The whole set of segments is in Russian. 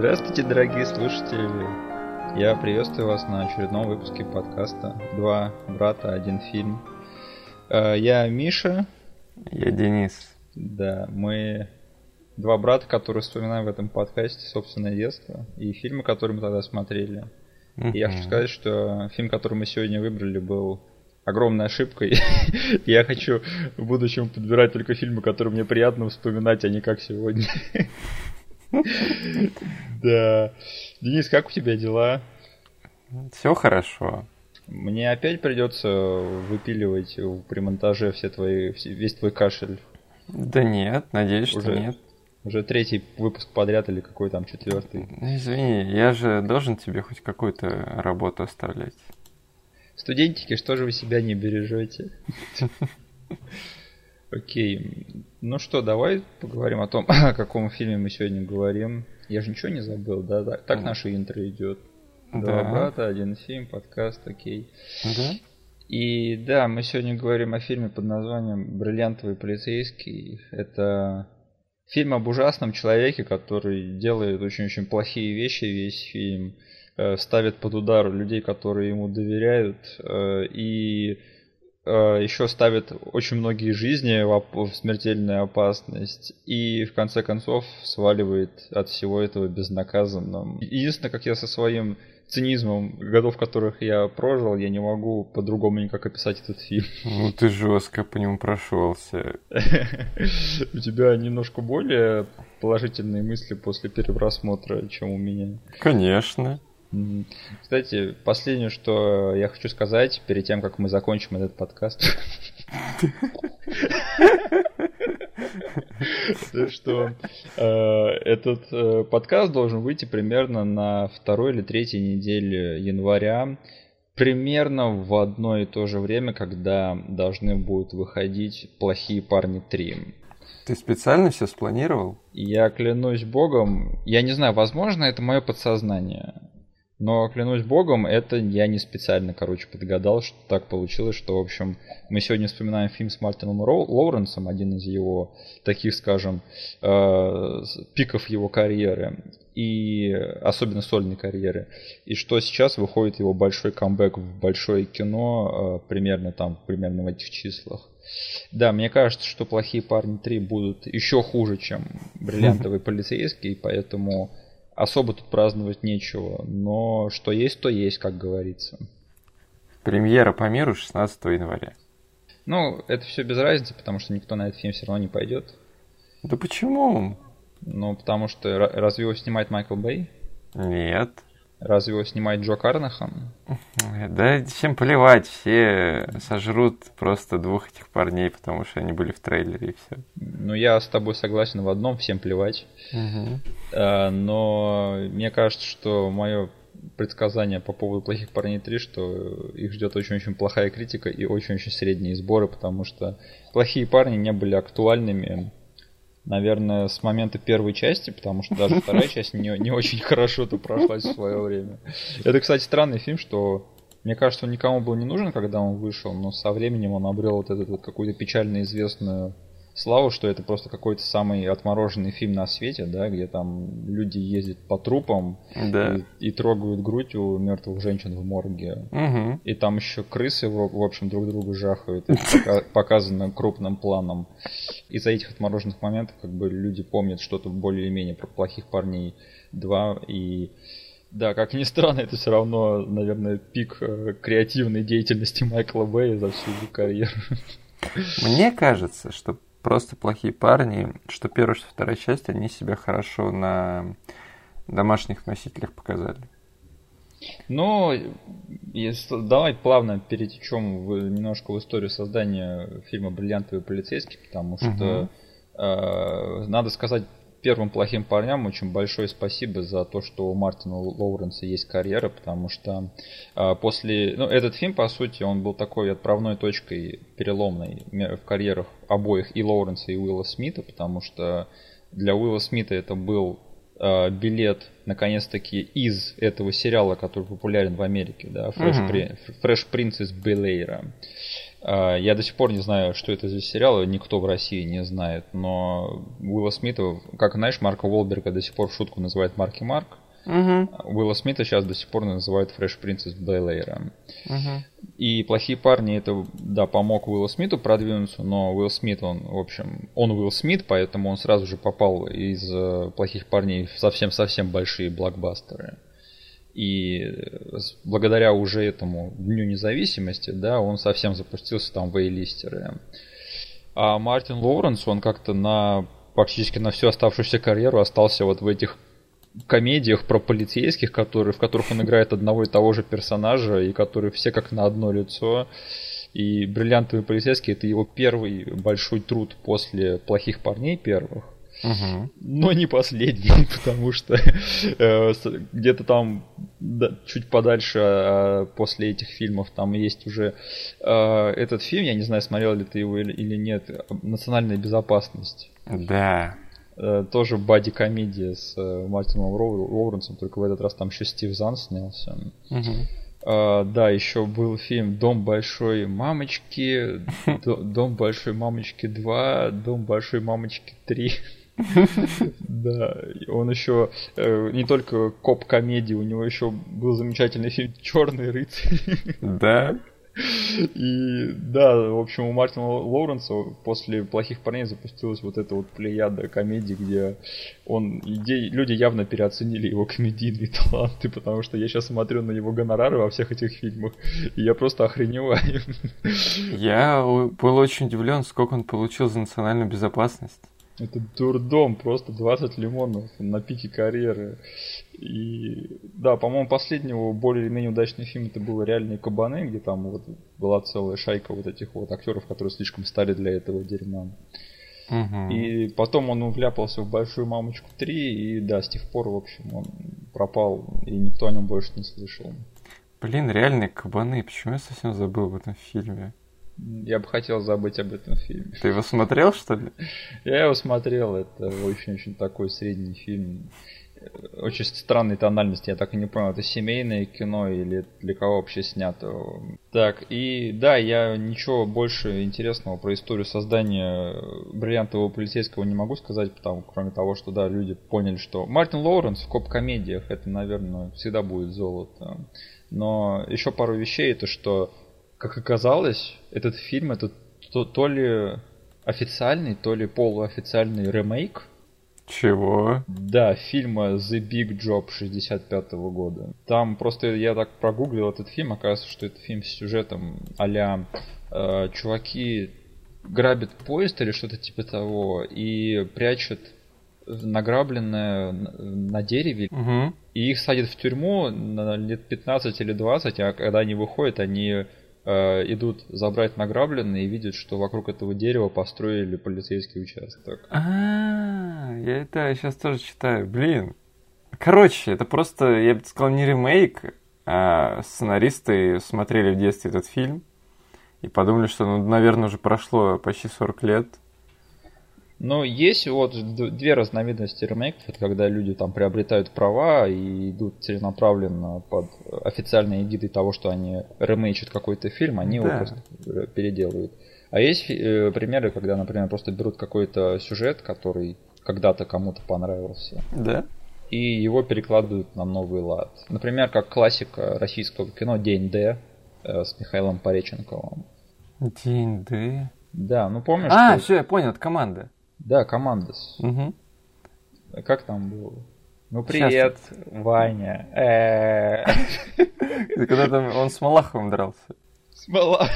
Здравствуйте, дорогие слушатели! Я приветствую вас на очередном выпуске подкаста «Два брата, один фильм». Э, я Миша. Я Денис. Да, мы два брата, которые вспоминаем в этом подкасте собственное детство и фильмы, которые мы тогда смотрели. И я хочу сказать, что фильм, который мы сегодня выбрали, был огромной ошибкой. я хочу в будущем подбирать только фильмы, которые мне приятно вспоминать, а не как сегодня. да. Денис, как у тебя дела? Все хорошо. Мне опять придется выпиливать при монтаже все твои, весь твой кашель. Да нет, надеюсь, Уже... что нет. Уже третий выпуск подряд или какой там четвертый? Извини, я же должен тебе хоть какую-то работу оставлять. Студентики, что же вы себя не бережете? Окей. Ну что, давай поговорим о том, о каком фильме мы сегодня говорим. Я же ничего не забыл, да? Так наше интро идет. Два брата, один фильм, подкаст, окей. Да. И да, мы сегодня говорим о фильме под названием «Бриллиантовый полицейский». Это фильм об ужасном человеке, который делает очень-очень плохие вещи весь фильм, э, ставит под удар людей, которые ему доверяют, э, и еще ставит очень многие жизни в, смертельную опасность и в конце концов сваливает от всего этого безнаказанным. Единственное, как я со своим цинизмом годов, которых я прожил, я не могу по-другому никак описать этот фильм. Ну ты жестко по нему прошелся. У тебя немножко более положительные мысли после перепросмотра, чем у меня. Конечно. Кстати, последнее, что я хочу сказать перед тем, как мы закончим этот подкаст. что э, этот э, подкаст должен выйти примерно на второй или третьей неделе января, примерно в одно и то же время, когда должны будут выходить «Плохие парни 3». Ты специально все спланировал? Я клянусь богом, я не знаю, возможно, это мое подсознание. Но, клянусь богом, это я не специально, короче, подгадал, что так получилось, что, в общем, мы сегодня вспоминаем фильм с Мартином Лоуренсом, один из его таких, скажем, э, пиков его карьеры, и особенно сольной карьеры, и что сейчас выходит его большой камбэк в большое кино, э, примерно там, примерно в этих числах. Да, мне кажется, что «Плохие парни 3» будут еще хуже, чем «Бриллиантовый полицейский», поэтому особо тут праздновать нечего, но что есть, то есть, как говорится. Премьера по миру 16 января. Ну, это все без разницы, потому что никто на этот фильм все равно не пойдет. Да почему? Ну, потому что разве его снимает Майкл Бэй? Нет. Разве его снимает Джо Карнахан? Да всем плевать, все сожрут просто двух этих парней, потому что они были в трейлере и все. Ну, я с тобой согласен в одном, всем плевать. Угу. А, но мне кажется, что мое предсказание по поводу плохих парней 3, что их ждет очень-очень плохая критика и очень-очень средние сборы, потому что плохие парни не были актуальными наверное, с момента первой части, потому что даже вторая часть не, не очень хорошо-то прошлась в свое время. Это, кстати, странный фильм, что мне кажется, он никому был не нужен, когда он вышел, но со временем он обрел вот эту вот какую-то печально известную славу, что это просто какой-то самый отмороженный фильм на свете, да, где там люди ездят по трупам да. и, и трогают грудь у мертвых женщин в морге. Угу. И там еще крысы, в, в общем, друг друга жахают. Это показано крупным планом. Из-за этих отмороженных моментов как бы люди помнят что-то более-менее про плохих парней 2 и да, как ни странно, это все равно, наверное, пик э, креативной деятельности Майкла Бэя за всю его карьеру. Мне кажется, что просто плохие парни, что первая, что вторая часть, они себя хорошо на домашних носителях показали. Ну, если, давай плавно перетечем в, немножко в историю создания фильма «Бриллиантовый полицейский», потому что угу. э, надо сказать первым плохим парням очень большое спасибо за то, что у Мартина Лоуренса есть карьера, потому что э, после... Ну, этот фильм, по сути, он был такой отправной точкой переломной в карьерах обоих и Лоуренса, и Уилла Смита, потому что для Уилла Смита это был э, билет, наконец-таки, из этого сериала, который популярен в Америке, да, Fresh, uh-huh. Fresh Prince из Белейра. А, я до сих пор не знаю, что это за сериал, никто в России не знает, но Уилла Смита, как знаешь, Марка Уолберга до сих пор в шутку называет Марки Марк. Угу. Уилла Смита сейчас до сих пор называют Фреш Принцесс Бейлейра. Угу. И плохие парни это, да, помог Уиллу Смиту продвинуться, но Уилл Смит, он, в общем, он Уилл Смит, поэтому он сразу же попал из э, плохих парней в совсем-совсем большие блокбастеры. И благодаря уже этому Дню независимости, да, он совсем запустился там в A-листеры. А Мартин Лоуренс, он как-то на практически на всю оставшуюся карьеру остался вот в этих комедиях про полицейских, которые, в которых он играет одного и того же персонажа, и которые все как на одно лицо. И «Бриллиантовый полицейский» — это его первый большой труд после «Плохих парней» первых. Угу. Но не последний, потому что э, где-то там да, чуть подальше э, после этих фильмов там есть уже э, этот фильм, я не знаю, смотрел ли ты его или, или нет, «Национальная безопасность». Да. Э, тоже бади-комедия с Мартином Лоуренсом, только в этот раз там еще Стив Зан снялся. Угу. Uh, да, еще был фильм Дом большой мамочки, Дом большой мамочки 2, Дом большой мамочки 3. Да, он еще э, не только коп-комедии, у него еще был замечательный фильм Черный рыцарь. Да. И да, в общем, у Мартина Лоуренса после «Плохих парней» запустилась вот эта вот плеяда комедий, где он, люди явно переоценили его комедийные таланты, потому что я сейчас смотрю на его гонорары во всех этих фильмах, и я просто охреневаю. Я был очень удивлен, сколько он получил за национальную безопасность. Это дурдом, просто 20 лимонов на пике карьеры. И да, по-моему, последнего более или менее удачный фильм это был «Реальные кабаны», где там вот была целая шайка вот этих вот актеров, которые слишком стали для этого дерьма. Угу. И потом он вляпался в «Большую мамочку 3», и да, с тех пор, в общем, он пропал, и никто о нем больше не слышал. Блин, «Реальные кабаны», почему я совсем забыл об этом фильме? Я бы хотел забыть об этом фильме. Ты его смотрел, что ли? Я его смотрел, это очень-очень такой средний фильм. Очень странной тональности, я так и не понял, это семейное кино или для кого вообще снято. Так, и да, я ничего больше интересного про историю создания бриллиантового полицейского не могу сказать, потому, кроме того, что да, люди поняли, что Мартин Лоуренс в коп-комедиях это, наверное, всегда будет золото. Но еще пару вещей, это что как оказалось, этот фильм это то, то ли официальный, то ли полуофициальный ремейк. Чего? Да, фильма The Big Job 65 -го года. Там просто я так прогуглил этот фильм, оказывается, что это фильм с сюжетом а э, чуваки грабят поезд или что-то типа того и прячут награбленное на дереве, угу. и их садят в тюрьму на лет 15 или 20, а когда они выходят, они э, идут забрать награбленное и видят, что вокруг этого дерева построили полицейский участок. А, я это сейчас тоже читаю. Блин. Короче, это просто, я бы сказал, не ремейк, а сценаристы смотрели в детстве этот фильм и подумали, что, ну, наверное, уже прошло почти 40 лет, но есть вот две разновидности ремейков. Это когда люди там приобретают права и идут целенаправленно под официальной эгидой того, что они ремейчат какой-то фильм, они да. его просто переделывают. А есть э, примеры, когда, например, просто берут какой-то сюжет, который когда-то кому-то понравился. Да. И его перекладывают на новый лад. Например, как классика российского кино День Д э, с Михаилом Пореченковым. День Д. Да, ну помнишь? А, что... все, я понял, это команда. Да, Командос. Угу. Как там было? Ну привет, Сейчас. Ваня. Э. Когда там он с Малаховым дрался. С Малаховым.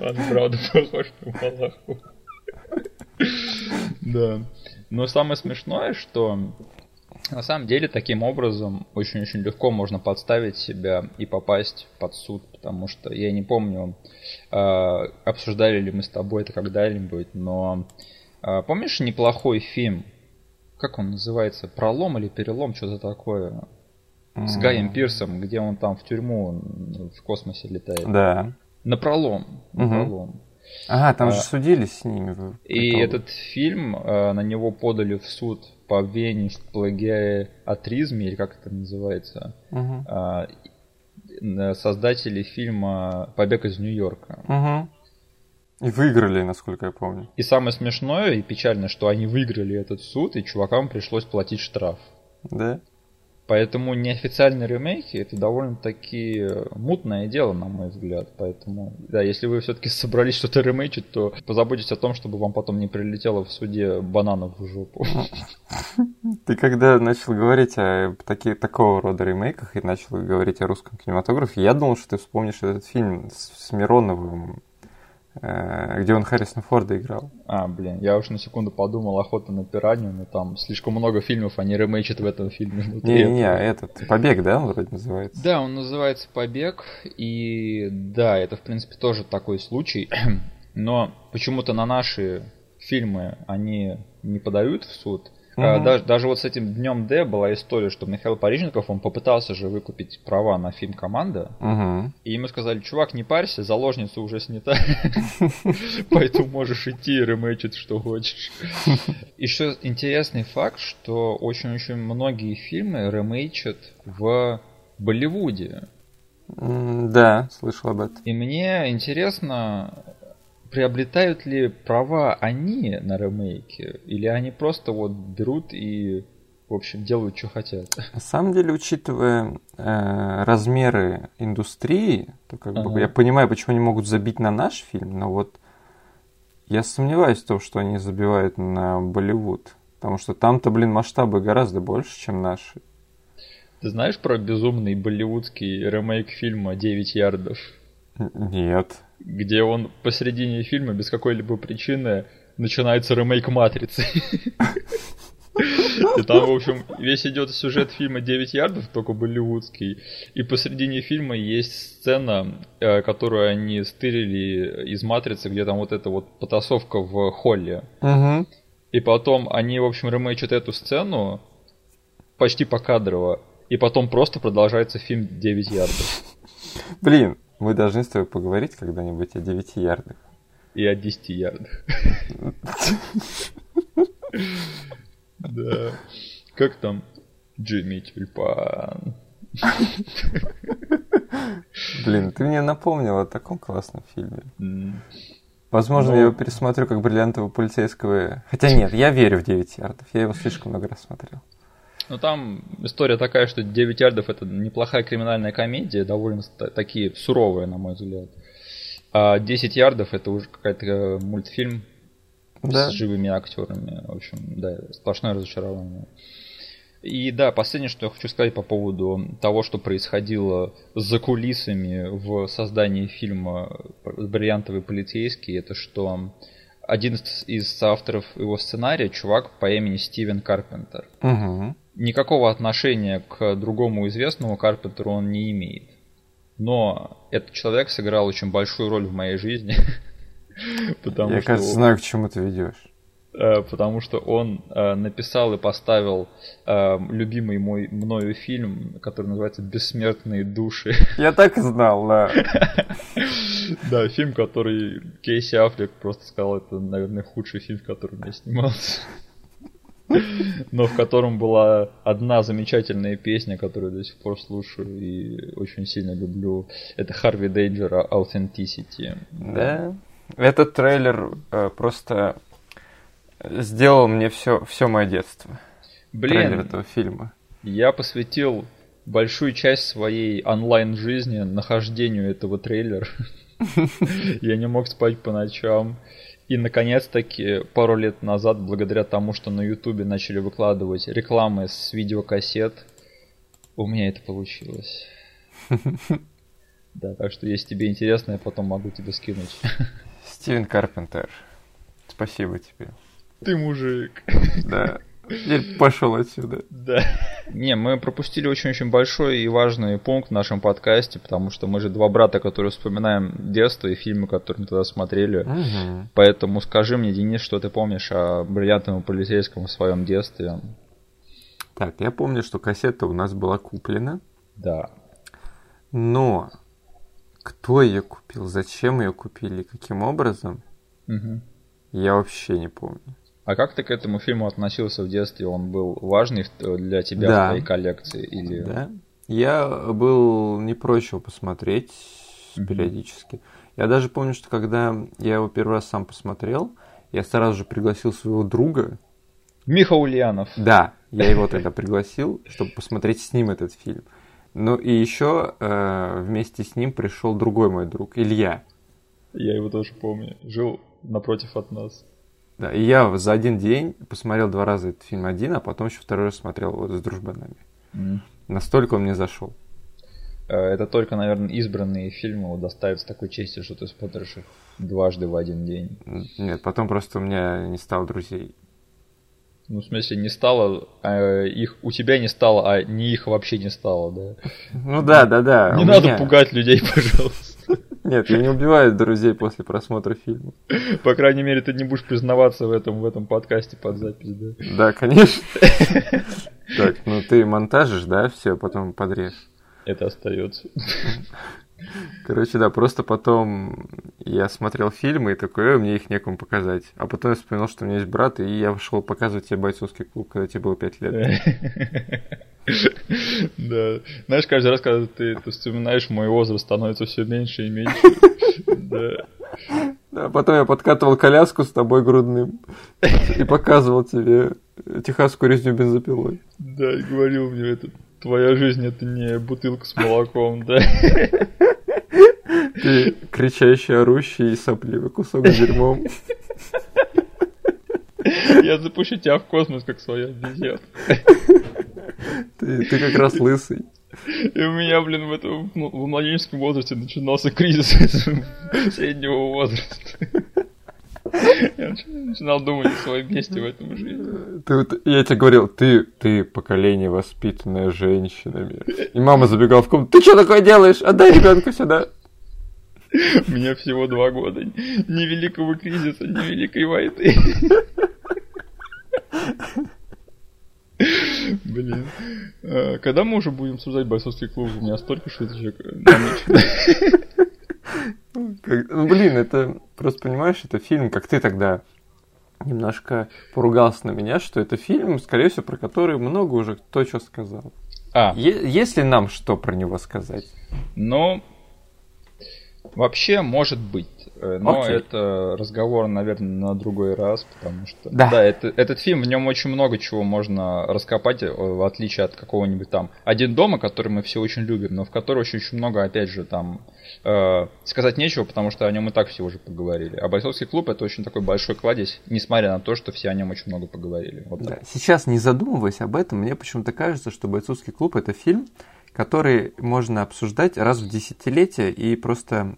Он правда похож на Малахова. Да. Но самое смешное, что на самом деле таким образом очень-очень легко можно подставить себя и попасть под суд, потому что я не помню, э, обсуждали ли мы с тобой это когда-нибудь, но э, помнишь неплохой фильм, как он называется, пролом или перелом, что-то такое, с Гаем Пирсом, где он там в тюрьму в космосе летает. Да. На пролом. На пролом. Ага, там а, же судились с ними. И этот фильм, на него подали в суд по обвинению в плагиатризме, или как это называется. Угу. э, создатели фильма «Побег из Нью-Йорка». Угу. И выиграли, насколько я помню. И самое смешное и печальное, что они выиграли этот суд, и чувакам пришлось платить штраф. Да? Поэтому неофициальные ремейки это довольно-таки э, мутное дело, на мой взгляд. Поэтому, да, если вы все-таки собрались что-то ремейчить, то позаботьтесь о том, чтобы вам потом не прилетело в суде бананов в жопу. Ты когда начал говорить о таки, такого рода ремейках и начал говорить о русском кинематографе, я думал, что ты вспомнишь этот фильм с Мироновым, Э, где он Харрисона Форда играл. А, блин, я уж на секунду подумал «Охота на пиранью», но там слишком много фильмов, они ремейчат в этом фильме. Не-не-не, этот «Побег», да, он вроде называется? Да, он называется «Побег», и да, это, в принципе, тоже такой случай, но почему-то на наши фильмы они не подают в суд, Угу. Даже, даже вот с этим днем Д была история, что Михаил Парижников, он попытался же выкупить права на фильм «Команда», угу. и ему сказали, чувак, не парься, заложница уже снята, поэтому можешь идти и ремейчить, что хочешь. Еще интересный факт, что очень-очень многие фильмы ремейчат в Болливуде. Да, слышал об этом. И мне интересно, приобретают ли права они на ремейки, или они просто вот берут и, в общем, делают, что хотят? На самом деле, учитывая э, размеры индустрии, то как ага. бы я понимаю, почему они могут забить на наш фильм, но вот я сомневаюсь в том, что они забивают на Болливуд. Потому что там-то, блин, масштабы гораздо больше, чем наши. Ты знаешь про безумный болливудский ремейк фильма «Девять ярдов»? Нет где он посередине фильма без какой-либо причины начинается ремейк Матрицы. И там, в общем, весь идет сюжет фильма «9 ярдов», только болливудский. И посередине фильма есть сцена, э, которую они стырили из «Матрицы», где там вот эта вот потасовка в холле. Угу. И потом они, в общем, ремейчат эту сцену почти покадрово. И потом просто продолжается фильм «9 ярдов». Блин, мы должны с тобой поговорить когда-нибудь о 9 ярдах. И о 10 ярдах. Да. Как там Джимми Тюльпан? Блин, ты мне напомнил о таком классном фильме. Возможно, я его пересмотрю как бриллиантового полицейского. Хотя нет, я верю в 9 ярдов. Я его слишком много раз смотрел. Ну там история такая, что 9 ярдов это неплохая криминальная комедия, довольно такие суровые, на мой взгляд. А 10 ярдов это уже какой-то э, мультфильм да. с живыми актерами. В общем, да, сплошное разочарование. И да, последнее, что я хочу сказать по поводу того, что происходило за кулисами в создании фильма «Бриллиантовый полицейский», это что один из авторов его сценария, чувак по имени Стивен Карпентер. Угу никакого отношения к другому известному Карпентеру он не имеет. Но этот человек сыграл очень большую роль в моей жизни. потому Я, что кажется, знаю, к чему ты ведешь. Э, потому что он э, написал и поставил э, любимый мой мною фильм, который называется «Бессмертные души». Я так и знал, да. Да, фильм, который Кейси Аффлек просто сказал, это, наверное, худший фильм, в котором я снимался но в котором была одна замечательная песня, которую до сих пор слушаю и очень сильно люблю. Это Харви Дейджера Authenticity. Да. Этот трейлер э, просто сделал мне все, все мое детство. Блин, трейлер этого фильма. Я посвятил большую часть своей онлайн-жизни нахождению этого трейлера. Я не мог спать по ночам. И, наконец-таки, пару лет назад, благодаря тому, что на Ютубе начали выкладывать рекламы с видеокассет, у меня это получилось. Да, так что если тебе интересно, я потом могу тебе скинуть. Стивен Карпентер, спасибо тебе. Ты мужик. Да. Теперь пошел отсюда. Да. Не, мы пропустили очень-очень большой и важный пункт в нашем подкасте, потому что мы же два брата, которые вспоминаем детство и фильмы, которые мы тогда смотрели. Угу. Поэтому скажи мне, Денис, что ты помнишь о бриллиантовом полицейском в своем детстве? Так, я помню, что кассета у нас была куплена. Да. Но кто ее купил, зачем ее купили, каким образом, угу. я вообще не помню. А как ты к этому фильму относился в детстве? Он был важный для тебя да. в твоей коллекции? Или... Да. Я был не прочь его посмотреть Мгм. периодически. Я даже помню, что когда я его первый раз сам посмотрел, я сразу же пригласил своего друга. Миха Ульянов. Да, я его тогда пригласил, чтобы посмотреть с ним этот фильм. Ну и еще э, вместе с ним пришел другой мой друг, Илья. Я его тоже помню. Жил напротив от нас. Да, и я за один день посмотрел два раза этот фильм один, а потом еще второй раз смотрел вот с дружбанами. М. Настолько он мне зашел. Э, Это только, наверное, избранные фильмы удостаиваются такой чести, что ты смотришь их дважды в один день. Нет, потом просто у меня не стало друзей. Ну, в смысле, не стало, а их у тебя не стало, а не их вообще не стало, да? Ну да, да, да. не надо меня- пугать людей, пожалуйста. Нет, я не убиваю друзей после просмотра фильма. По крайней мере, ты не будешь признаваться в этом в этом подкасте под запись, да? Да, конечно. Так, ну ты монтажишь, да, все, потом подрежь. Это остается. Короче, да, просто потом я смотрел фильмы и такой, «Э, мне их некому показать. А потом я вспоминал, что у меня есть брат, и я пошел показывать тебе бойцовский клуб, когда тебе было 5 лет. Да. Знаешь, каждый раз, когда ты вспоминаешь, мой возраст становится все меньше и меньше. Да. Да, потом я подкатывал коляску с тобой грудным и показывал тебе техасскую резню бензопилой. Да, и говорил мне, это твоя жизнь это не бутылка с молоком, да. Ты кричащий, орущий и сопливый кусок с дерьмом. Я запущу тебя в космос, как своя обезьяна. Ты, ты как раз лысый. И у меня, блин, в этом ну, в младенческом возрасте начинался кризис среднего возраста. Я нач- начинал думать о своем месте в этом жизни. Ты я тебе говорил, ты, ты поколение воспитанное женщинами. И мама забегала в комнату, ты что такое делаешь? Отдай ребенка сюда. Мне всего два года. Ни великого кризиса, ни великой войны. Блин. А, Когда мы уже будем обсуждать бойцовский клуб? У меня столько шуточек намечено. Ну, блин, это просто понимаешь, это фильм, как ты тогда немножко поругался на меня, что это фильм, скорее всего, про который много уже кто что сказал. А, Е- есть ли нам что про него сказать? ну, вообще может быть. Э, Но Окей. это разговор, наверное, на другой раз, потому что... Да. это, этот фильм, в нем очень много чего можно раскопать, э, в отличие от какого-нибудь там «Один дома», который мы все очень любим, но в который очень-очень много, опять же, там э, сказать нечего, потому что о нем и так все уже поговорили. А «Бойцовский клуб» — это очень такой большой кладезь, несмотря на то, что все о нем очень много поговорили. Вот Да. так. Сейчас, не задумываясь об этом, мне почему-то кажется, что «Бойцовский клуб» — это фильм, который можно обсуждать раз в десятилетие и просто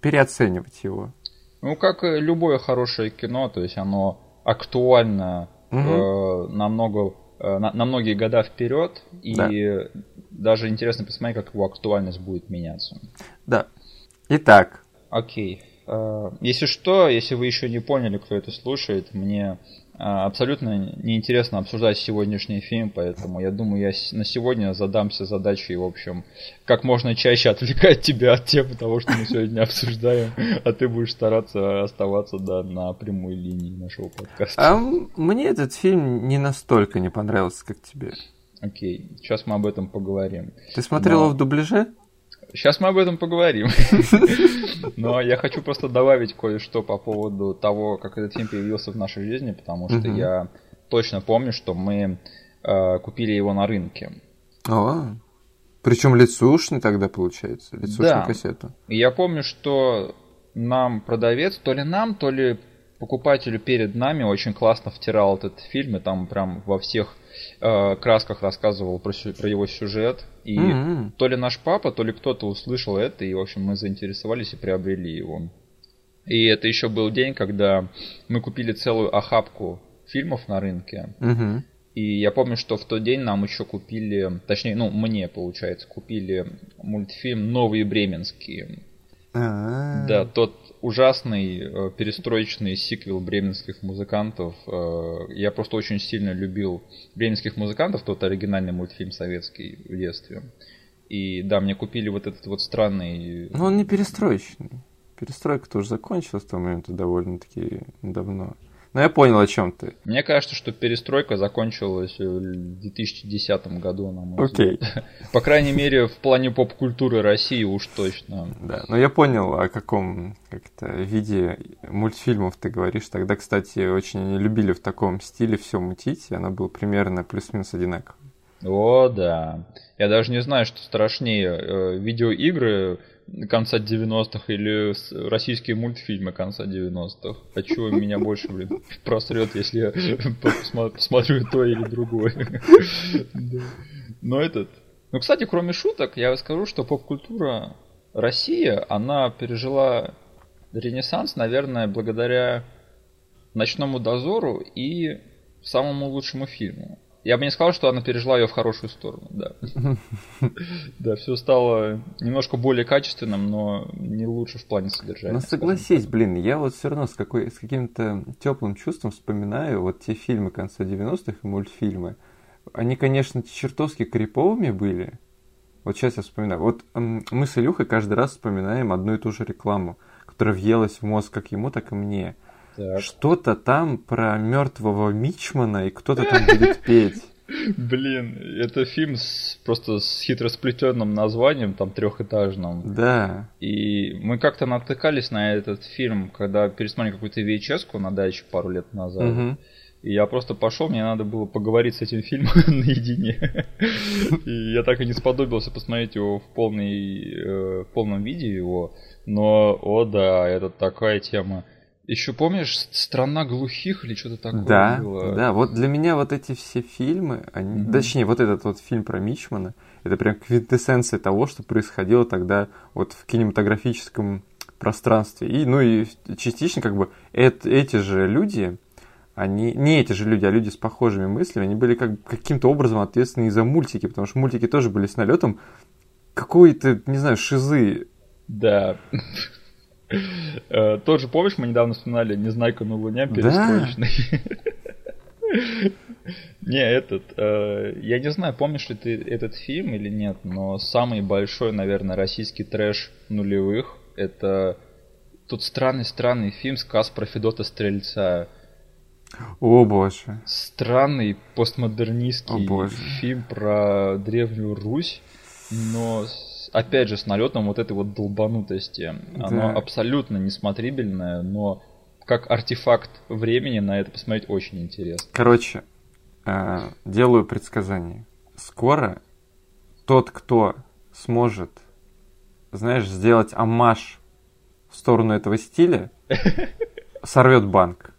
переоценивать его. Ну, как и любое хорошее кино, то есть оно актуально Мгм. э, на, много, э, на, на многие года вперед, и Да. даже интересно посмотреть, как его актуальность будет меняться. Да. Итак, Окей. Э, Если что, если вы еще не поняли, кто это слушает, мне абсолютно неинтересно обсуждать сегодняшний фильм, поэтому я думаю, я на сегодня задамся задачей, в общем, как можно чаще отвлекать тебя от темы того, что мы сегодня обсуждаем, а ты будешь стараться оставаться да, на прямой линии нашего подкаста. а мне этот фильм не настолько не понравился, как тебе. Окей, сейчас мы об этом поговорим. Ты смотрел Но- в дубляже? Сейчас мы об этом поговорим. Но я хочу просто добавить кое-что по поводу того, как этот фильм появился в нашей жизни, потому что я точно помню, что мы э, купили его на рынке. О, причем лицушный тогда получается, лицушную Да. кассету. И я помню, что нам продавец, то ли нам, то ли покупателю перед нами очень классно втирал этот фильм, и там прям во всех э, красках рассказывал про, про его сюжет. И М-м. то ли наш папа, то ли кто-то услышал это, и, в общем, мы заинтересовались и приобрели его. И это еще был день, когда мы купили целую охапку фильмов на рынке. Мгм. И я помню, что в тот день нам еще купили, точнее, ну, мне, получается, купили мультфильм «Новые бременские». А-а. Да, тот ужасный э, перестроечный сиквел бременских музыкантов. Э, я просто очень сильно любил бременских музыкантов, тот оригинальный мультфильм советский в детстве. И да, мне купили вот этот вот странный... Ну, он не перестроечный. Перестройка тоже закончилась к тому моменту довольно-таки давно. Но я понял, о чем ты. Мне кажется, что перестройка закончилась в 2010 году, на мой Окей. взгляд. По крайней мере, в плане поп-культуры России уж точно. Да, но я понял, о каком как-то виде мультфильмов ты говоришь. Тогда, кстати, очень любили в таком стиле все мутить, и оно было примерно плюс-минус одинаково. О, да. Я даже не знаю, что страшнее. э, Видеоигры конца 90-х или российские мультфильмы конца 90-х. А чего меня больше, блин, просрет, если я посмотрю то или другое. Но этот... Ну, кстати, кроме шуток, я скажу, что поп-культура России, она пережила ренессанс, наверное, благодаря «Ночному дозору» и самому лучшему фильму. Я бы не сказал, что она пережила ее в хорошую сторону, да. Да, все стало немножко более качественным, но не лучше в плане содержания. Скажем согласись, блин, я вот все равно с, какой, с каким-то теплым чувством вспоминаю вот те фильмы конца 90-х и мультфильмы. Они, конечно, чертовски криповыми были. Вот сейчас я вспоминаю. Вот мы с Илюхой каждый раз вспоминаем одну и ту же рекламу, которая въелась в мозг как ему, так и мне. Что-то там про мертвого Мичмана, и кто-то там будет петь. Блин, это фильм с, просто с хитросплетенным названием, там трехэтажным. Да. И мы как-то натыкались на этот фильм, когда пересмотрели какую-то VHS на даче пару лет назад. Мгм. И я просто пошел, мне надо было поговорить с этим фильмом наедине. И я так и не сподобился посмотреть его в, полной, э, в полном виде его. Но, о да, это такая тема. Еще помнишь «Страна глухих» или что-то такое Да, было? да, вот для меня вот эти все фильмы, они, Мгм. точнее, вот этот вот фильм про Мичмана, это прям квинтэссенция того, что происходило тогда вот в кинематографическом пространстве. И, ну и частично как бы эт- эти же люди, они, не эти же люди, а люди с похожими мыслями, они были как, каким-то образом ответственны и за мультики, потому что мультики тоже были с налетом какой-то, не знаю, шизы. Да. Э, Тот же, помнишь, мы недавно вспоминали «Незнайка на Луне» перестроечный? Не, этот, э, я не знаю, помнишь ли ты этот фильм или нет, но самый большой, наверное, российский трэш нулевых, это тот странный-странный фильм «Сказ про Федота Стрельца». О боже. Странный постмодернистский О, боже. фильм про Древнюю Русь, но опять же с налетом вот этой вот долбанутости. Оно Да. абсолютно несмотрибельное, но как артефакт времени на это посмотреть очень интересно. Короче, э, делаю предсказание. Скоро тот, кто сможет, знаешь, сделать амаш в сторону этого стиля, сорвет банк.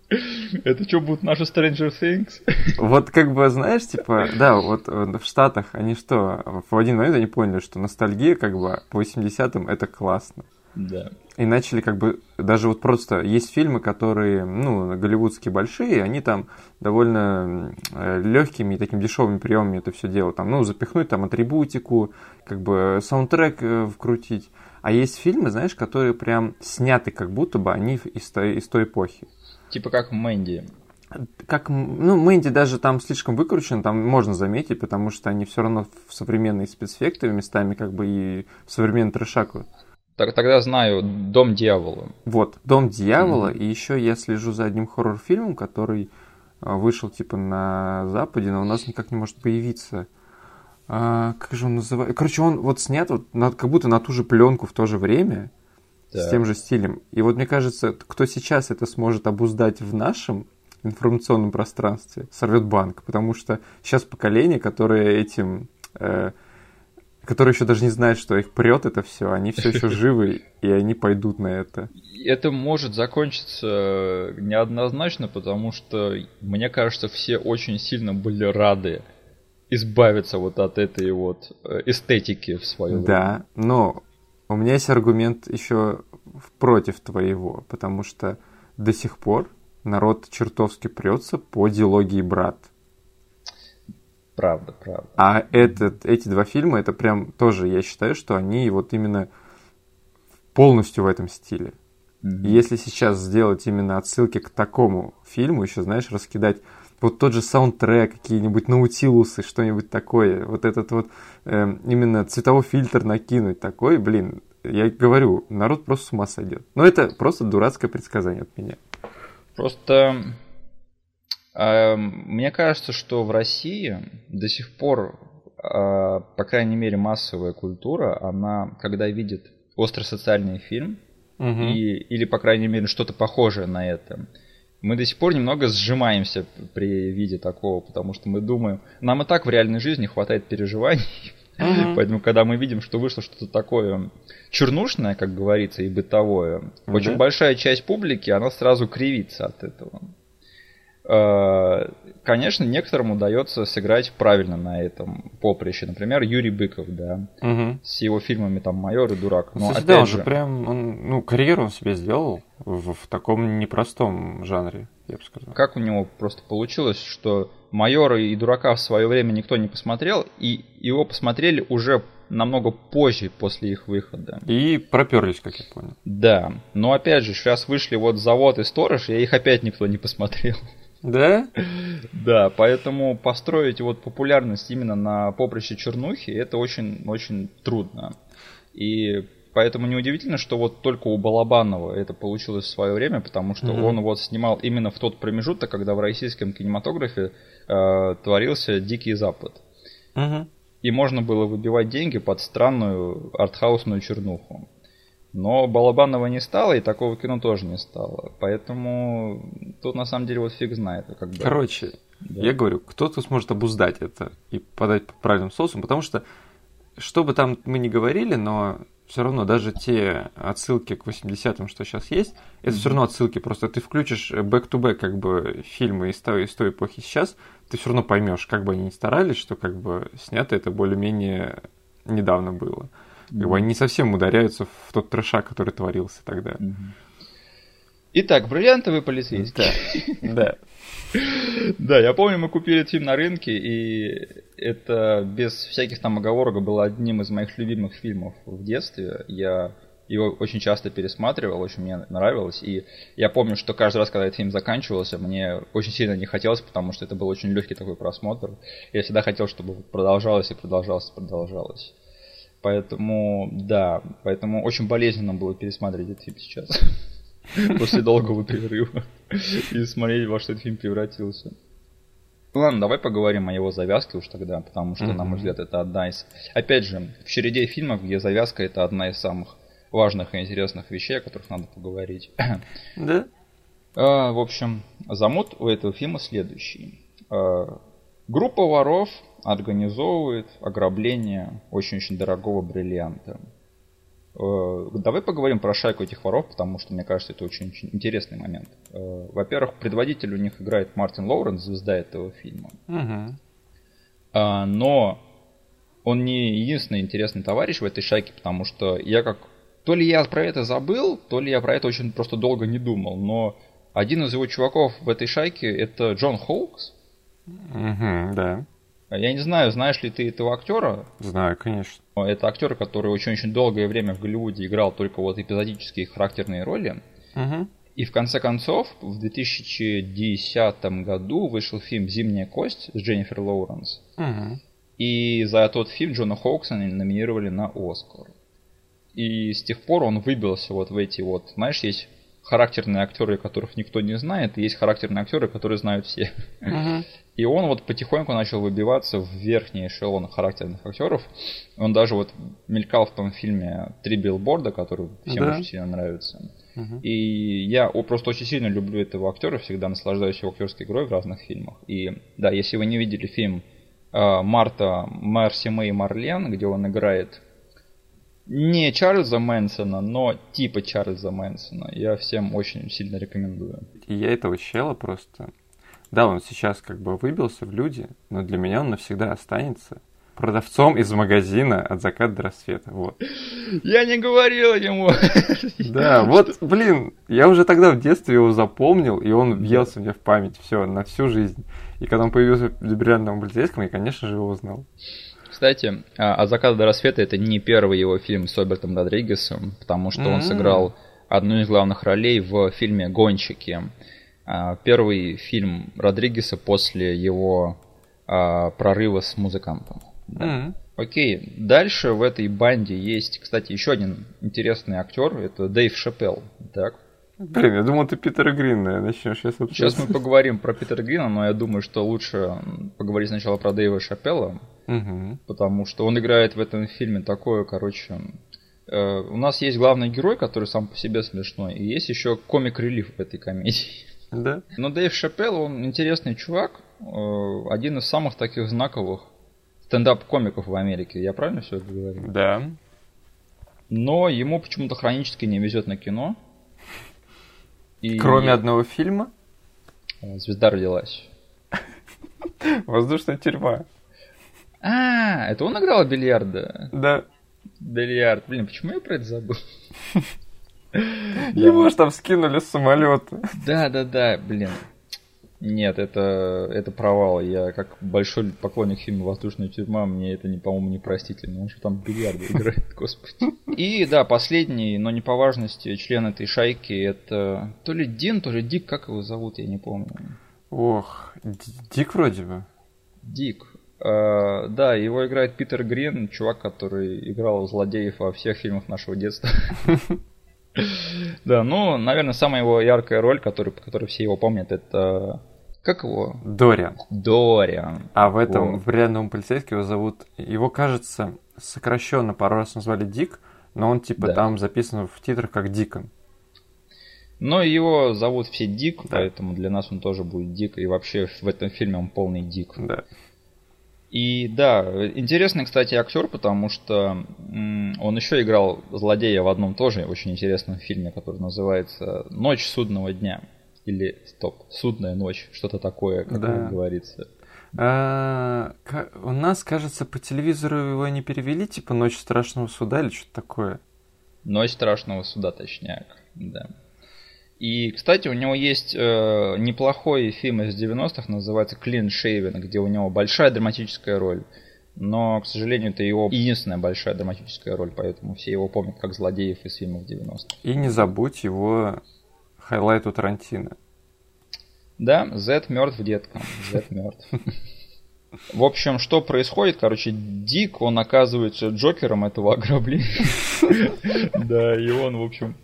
Это что, будут наши Stranger Things? Вот как бы, знаешь, типа, да, вот э, в Штатах они что, в один момент они поняли, что ностальгия как бы по 80-м это классно. Да. И начали как бы, даже вот просто, есть фильмы, которые, ну, голливудские большие, они там довольно легкими и такими дешевыми приемами это все делают. Там, ну, запихнуть там атрибутику, как бы саундтрек э, вкрутить. А есть фильмы, знаешь, которые прям сняты как будто бы они из той, из той эпохи. Типа как Мэнди. Как, ну, Мэнди даже там слишком выкручен, там можно заметить, потому что они все равно в современные спецэффекты местами как бы и в современный трешак Так, тогда знаю Дом дьявола. Вот, Дом дьявола, Мгм. и еще я слежу за одним хоррор-фильмом, который а, вышел типа на Западе, но у нас никак не может появиться. А, как же он называется? Короче, он вот снят вот на- как будто на ту же пленку в то же время, с Так. тем же стилем. И вот мне кажется, кто сейчас это сможет обуздать в нашем информационном пространстве, сорвет банк, потому что сейчас поколение, которое этим э, которые еще даже не знают, что их прет это все, они все еще живы, и они пойдут на это. Это может закончиться неоднозначно, потому что, мне кажется, все очень сильно были рады избавиться вот от этой вот э, эстетики в свое время. Да, но у меня есть аргумент еще против твоего, потому что до сих пор народ чертовски прется по дилогии брат. Правда, правда. А этот, эти два фильма, это прям тоже, я считаю, что они вот именно полностью в этом стиле. И если сейчас сделать именно отсылки к такому фильму, еще, знаешь, раскидать вот тот же саундтрек, какие-нибудь наутилусы, что-нибудь такое, вот этот вот эм, именно цветовой фильтр накинуть такой, блин, я говорю, народ просто с ума сойдет. Но это просто дурацкое предсказание от меня. Просто Мне кажется, что в России до сих пор, а, по крайней мере, массовая культура, она, когда видит остросоциальный фильм, угу. и, или, по крайней мере, что-то похожее на это, мы до сих пор немного сжимаемся при виде такого, потому что мы думаем, нам и так в реальной жизни хватает переживаний, uh Поэтому, когда мы видим, что вышло что-то такое чернушное, как говорится, и бытовое, uh очень большая часть публики, она сразу кривится от этого. Конечно, некоторым удается сыграть правильно на этом поприще. Например, Юрий Быков, да, угу. с его фильмами там «Майор» и «Дурак». Но, Слушай, да, он же прям, он, ну, карьеру он себе сделал в, в таком непростом жанре, я бы сказал. Как у него просто получилось, что «Майора» и «Дурака» в свое время никто не посмотрел, и его посмотрели уже намного позже после их выхода. И проперлись, как я понял. Да, но опять же, сейчас вышли вот «Завод» и «Сторож», и их опять никто не посмотрел. Да? Да, поэтому построить вот популярность именно на поприще чернухи, это очень-очень трудно. И поэтому неудивительно, что вот только у Балабанова это получилось в свое время, потому что угу. он вот снимал именно в тот промежуток, когда в российском кинематографе э, творился Дикий Запад. Угу. И можно было выбивать деньги под странную артхаусную чернуху. Но Балабанова не стало, и такого кино тоже не стало. Поэтому тут на самом деле вот фиг знает. Как бы. Короче, да. я говорю, кто-то сможет обуздать это и подать по правильным соусам, потому что, что бы там мы ни говорили, но все равно даже те отсылки к 80-м, что сейчас есть, это mm-hmm. все равно отсылки. Просто ты включишь back-to-back как бы фильмы из той, из той эпохи сейчас, ты все равно поймешь, как бы они ни старались, что как бы снято это более-менее недавно было. Как бы они не совсем ударяются в тот трешак, который творился тогда. Итак, бриллиантовый полицейский. Да. да. Да, я помню, мы купили этот фильм на рынке, и это без всяких там оговорок было одним из моих любимых фильмов в детстве. Я его очень часто пересматривал, очень мне нравилось. И я помню, что каждый раз, когда этот фильм заканчивался, мне очень сильно не хотелось, потому что это был очень легкий такой просмотр. Я всегда хотел, чтобы продолжалось и продолжалось и продолжалось. Поэтому, да, поэтому очень болезненно было пересматривать этот фильм сейчас. После долгого перерыва. И смотреть, во что этот фильм превратился. Ладно, давай поговорим о его завязке уж тогда, потому что, на мой взгляд, это одна из... Опять же, в череде фильмов, где завязка это одна из самых важных и интересных вещей, о которых надо поговорить. Да? А, в общем, замут у этого фильма следующий. А, группа воров организовывает ограбление очень-очень дорогого бриллианта. Э, давай поговорим про шайку этих воров, потому что, мне кажется, это очень, очень интересный момент. Э, во-первых, предводитель у них играет Мартин Лоуренс, звезда этого фильма. Угу. Но он не единственный интересный товарищ в этой шайке, потому что я как... То ли я про это забыл, то ли я про это очень просто долго не думал, но один из его чуваков в этой шайке это Джон Хоукс. Угу, да. Я не знаю, знаешь ли ты этого актера? Знаю, конечно. Это актер, который очень-очень долгое время в Голливуде играл только вот эпизодические характерные роли. Угу. И в конце концов, в 2010 году вышел фильм «Зимняя кость» с Дженнифер Лоуренс. Угу. И за тот фильм Джона Хоукса номинировали на Оскар. И с тех пор он выбился вот в эти вот, знаешь, есть характерные актеры, которых никто не знает, и есть характерные актеры, которые знают все. Uh-huh. И он вот потихоньку начал выбиваться в верхний эшелон характерных актеров. Он даже вот мелькал в том фильме «Три билборда», который всем да. очень сильно нравится. Угу. И я просто очень сильно люблю этого актера, всегда наслаждаюсь его актерской игрой в разных фильмах. И да, если вы не видели фильм э, Марта Мерси Мэй Марлен, где он играет не Чарльза Мэнсона, но типа Чарльза Мэнсона, я всем очень сильно рекомендую. Я этого чела просто да, он сейчас как бы выбился в люди, но для меня он навсегда останется продавцом из магазина от заката до рассвета. Вот. Я не говорил ему. Да, вот, блин, я уже тогда в детстве его запомнил, и он въелся мне в память, все, на всю жизнь. И когда он появился в бриллиантовом полицейском, я, конечно же, его узнал. Кстати, а, «От заката до рассвета» — это не первый его фильм с Робертом Родригесом, потому что он сыграл одну из главных ролей в фильме «Гонщики». А, первый фильм Родригеса после его а, прорыва с музыкантом. Да. Mm-hmm. Окей, дальше в этой банде есть, кстати, еще один интересный актер, это Дэйв Шапелл, так? Блин, я думал, ты Питера Грина начнешь сейчас Сейчас мы поговорим про Питера Грина, но я думаю, что лучше поговорить сначала про Дэйва Шапелла, Угу. потому что он играет в этом фильме такое, короче... э, у нас есть главный герой, который сам по себе смешной, и есть еще комик-релиф в этой комедии. Да? Но Дэйв Шапелл, он интересный чувак, э, один из самых таких знаковых стендап-комиков в Америке. Я правильно все это говорю? Да. Но ему почему-то хронически не везет на кино. И Кроме одного фильма э, Звезда родилась. «Воздушная тюрьма». А, это он играл в бильярда? Да. Бильярд. Блин, почему я про это забыл? Его ж там скинули с самолета. Да, да, да, блин. Нет, это, это провал. Я как большой поклонник фильма «Воздушная тюрьма», мне это, не, по-моему, непростительно. Он же там бильярды играет, господи. И да, последний, но не по важности, член этой шайки, это то ли Дин, то ли Дик, как его зовут, я не помню. Ох, Дик вроде бы. Дик. А, да, его играет Питер Грин, чувак, который играл злодеев во всех фильмах нашего детства. Да, ну, наверное, самая его яркая роль, которую, по которой все его помнят, это... Как его? Дориан. Дориан. А в этом, Вот. в реальном полицейском его зовут... Его, кажется, сокращенно пару раз назвали Дик, но он типа Да. там записан в титрах как Дикон. Но его зовут все Дик, Да. поэтому для нас он тоже будет Дик. И вообще в этом фильме он полный Дик. Да. И да, интересный, кстати, актер, потому что он еще играл злодея в одном тоже очень интересном фильме, который называется «Ночь судного дня». Или, стоп, «Судная ночь», что-то такое, как Да. говорится. А, у нас, кажется, по телевизору его не перевели, типа «Ночь страшного суда» или что-то такое. Ночь страшного суда, точняк, да. И, кстати, у него есть э, неплохой фильм из 90-х, называется Clean Shaven, где у него большая драматическая роль. Но, к сожалению, это его единственная большая драматическая роль, поэтому все его помнят как злодеев из фильмов 90-х. И не забудь его highlight у Тарантино. Да, Z мертв, детка. Z мертв. В общем, что происходит? Короче, Дик, он оказывается Джокером этого ограбления. Да, и он, в общем,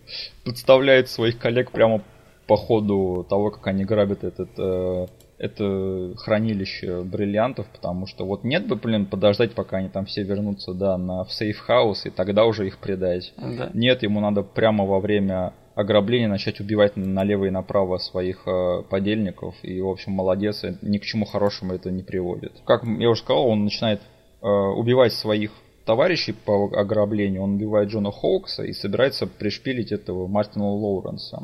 подставляет своих коллег прямо по ходу того, как они грабят этот э, это хранилище бриллиантов, потому что вот нет бы, блин, подождать, пока они там все вернутся, да, на, в safe house, и тогда уже их предать. Да. Нет, ему надо прямо во время ограбления начать убивать налево и направо своих э, подельников. И, в общем, молодец, ни к чему хорошему это не приводит. Как я уже сказал, он начинает э, убивать своих товарищей по ограблению. Он убивает Джона Хоукса и собирается пришпилить этого Мартина Лоуренса.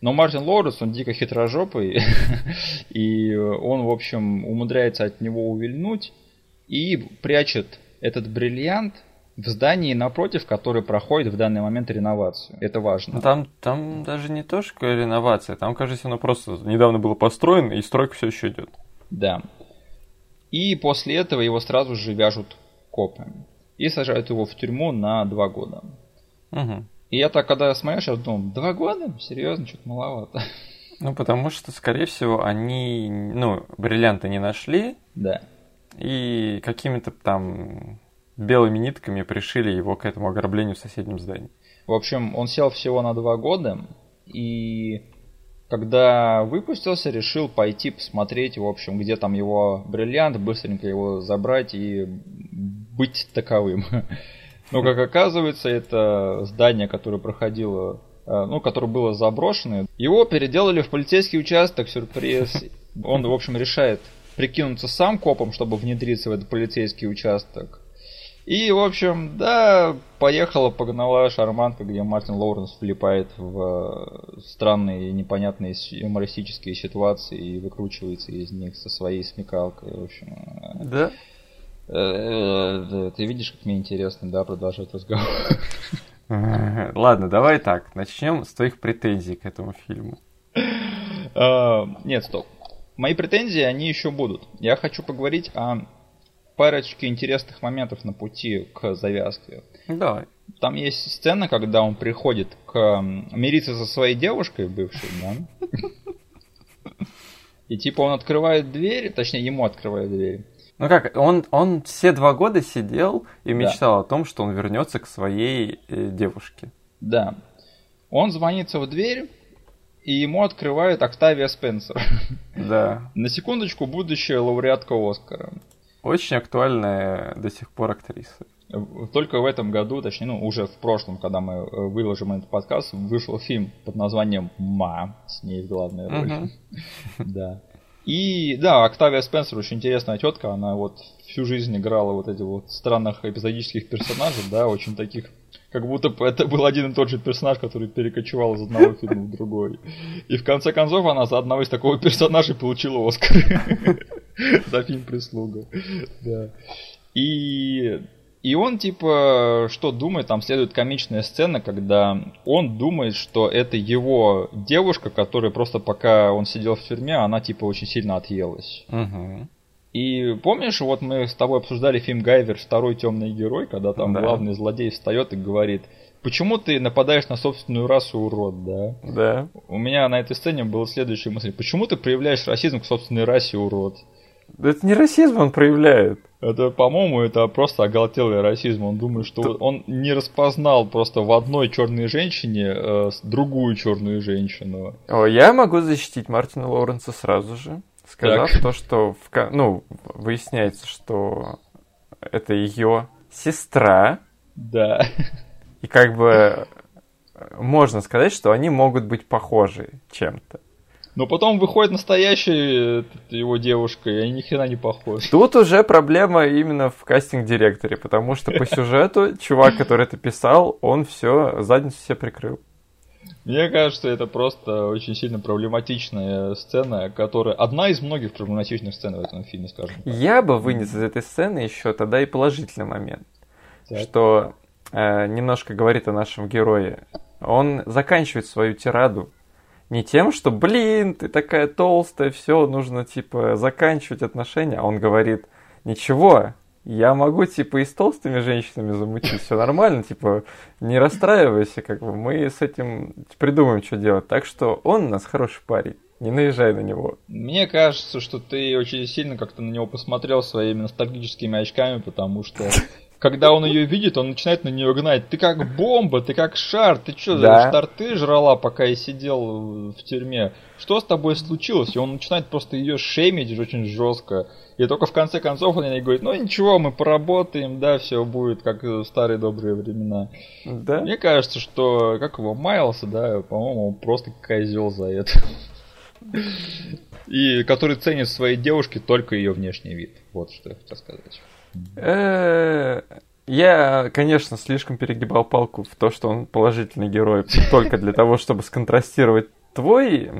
Но Мартин Лоуренс, он дико хитрожопый, и он, в общем, умудряется от него увильнуть и прячет этот бриллиант в здании напротив, который проходит в данный момент реновацию. Это важно. Ну, Там, там даже не то, что реновация, там, кажется, оно просто недавно было построено, и стройка все еще идет. Да. И после этого его сразу же вяжут копы. И сажают его в тюрьму на два года. Угу. И я так, когда смотрел, сейчас думал, два года? Серьезно, что-то маловато. Ну, потому что, скорее всего, они, ну, бриллианты не нашли, Да. и какими-то там белыми нитками пришили его к этому ограблению в соседнем здании. В общем, он сел всего на два года, и когда выпустился, решил пойти посмотреть, в общем, где там его бриллиант, быстренько его забрать и быть таковым. Но, как оказывается, это здание, которое проходило, э, ну, которое было заброшено, его переделали в полицейский участок, сюрприз. Он, в общем, решает прикинуться сам копом, чтобы внедриться в этот полицейский участок. И, в общем, да, поехала, погнала шарманка, где Мартин Лоуренс влипает в э, странные непонятные юмористические ситуации и выкручивается из них со своей смекалкой. В общем, э, Да? э, ты видишь, как мне интересно, да, продолжать разговор. Ладно, давай так, начнем с твоих претензий к этому фильму. А, Нет, стоп. Мои претензии, они еще будут. Я хочу поговорить о парочке интересных моментов на пути к завязке. Давай. Там есть сцена, когда он приходит к мириться со своей девушкой бывшей, да? И типа он открывает дверь, точнее ему открывает дверь. Ну как, он, он все два года сидел и Да. мечтал о том, что он вернется к своей э, девушке. Да. Он звонится в дверь, и ему открывает Октавия Спенсер. Да. На секундочку, будущая лауреатка Оскара. Очень актуальная до сих пор актриса. Только в этом году, точнее, ну, уже в прошлом, когда мы э, выложим этот подкаст, вышел фильм под названием «Ма», с ней в главной роли. Да. И, да, Октавия Спенсер очень интересная тетка, она вот всю жизнь играла вот эти вот странных эпизодических персонажей, да, очень таких как будто это был один и тот же персонаж, который перекочевал из одного фильма в другой. И в конце концов она за одного из такого персонажа получила Оскар. За фильм «Прислуга». Да. И и он, типа, что думает, там следует комичная сцена, когда он думает, что это его девушка, которая просто пока он сидел в тюрьме, она, типа, очень сильно отъелась. Угу. И помнишь, вот мы с тобой обсуждали фильм Гайвер «Второй темный герой», когда там да. главный злодей встает и говорит, почему ты нападаешь на собственную расу, урод, да? Да. У меня на этой сцене была следующая мысль, почему ты проявляешь расизм к собственной расе, урод? Это не расизм он проявляет. Это, по-моему, это просто оголтелый расизм. Он думает, что Т... он не распознал просто в одной черной женщине э, другую черную женщину. О, я могу защитить Мартина Лоуренса сразу же, сказав так. то, что в, ну, выясняется, что это ее сестра. Да. И как бы можно сказать, что они могут быть похожи чем-то. Но потом выходит настоящая его девушка, и они ни хрена не похожи. Тут уже проблема именно в кастинг-директоре, потому что по сюжету чувак, который это писал, он все, задницу все прикрыл. Мне кажется, это просто очень сильно проблематичная сцена, которая одна из многих проблематичных сцен в этом фильме, скажем. Так. Я бы вынес из этой сцены еще тогда и положительный момент, так. что э, немножко говорит о нашем герое. Он заканчивает свою тираду не тем, что, блин, ты такая толстая, все, нужно, типа, заканчивать отношения. А он говорит, ничего, я могу, типа, и с толстыми женщинами замутить, все нормально, типа, не расстраивайся, как бы, мы с этим придумаем, что делать. Так что он у нас хороший парень. Не наезжай на него. Мне кажется, что ты очень сильно как-то на него посмотрел своими ностальгическими очками, потому что когда он ее видит, он начинает на нее гнать. Ты как бомба, ты как шар, ты что, да. старты жрала, пока я сидел в тюрьме? Что с тобой случилось? И он начинает просто ее шеймить очень жестко. И только в конце концов он ей говорит, ну ничего, мы поработаем, да, все будет как в старые добрые времена. Да? Мне кажется, что, как его, Майлса, да, по-моему, он просто козел за это. И который ценит своей девушке только ее внешний вид. Вот что я хотел сказать. Э, я, конечно, слишком перегибал палку в то, что он положительный герой только для того, чтобы сконтрастировать твой,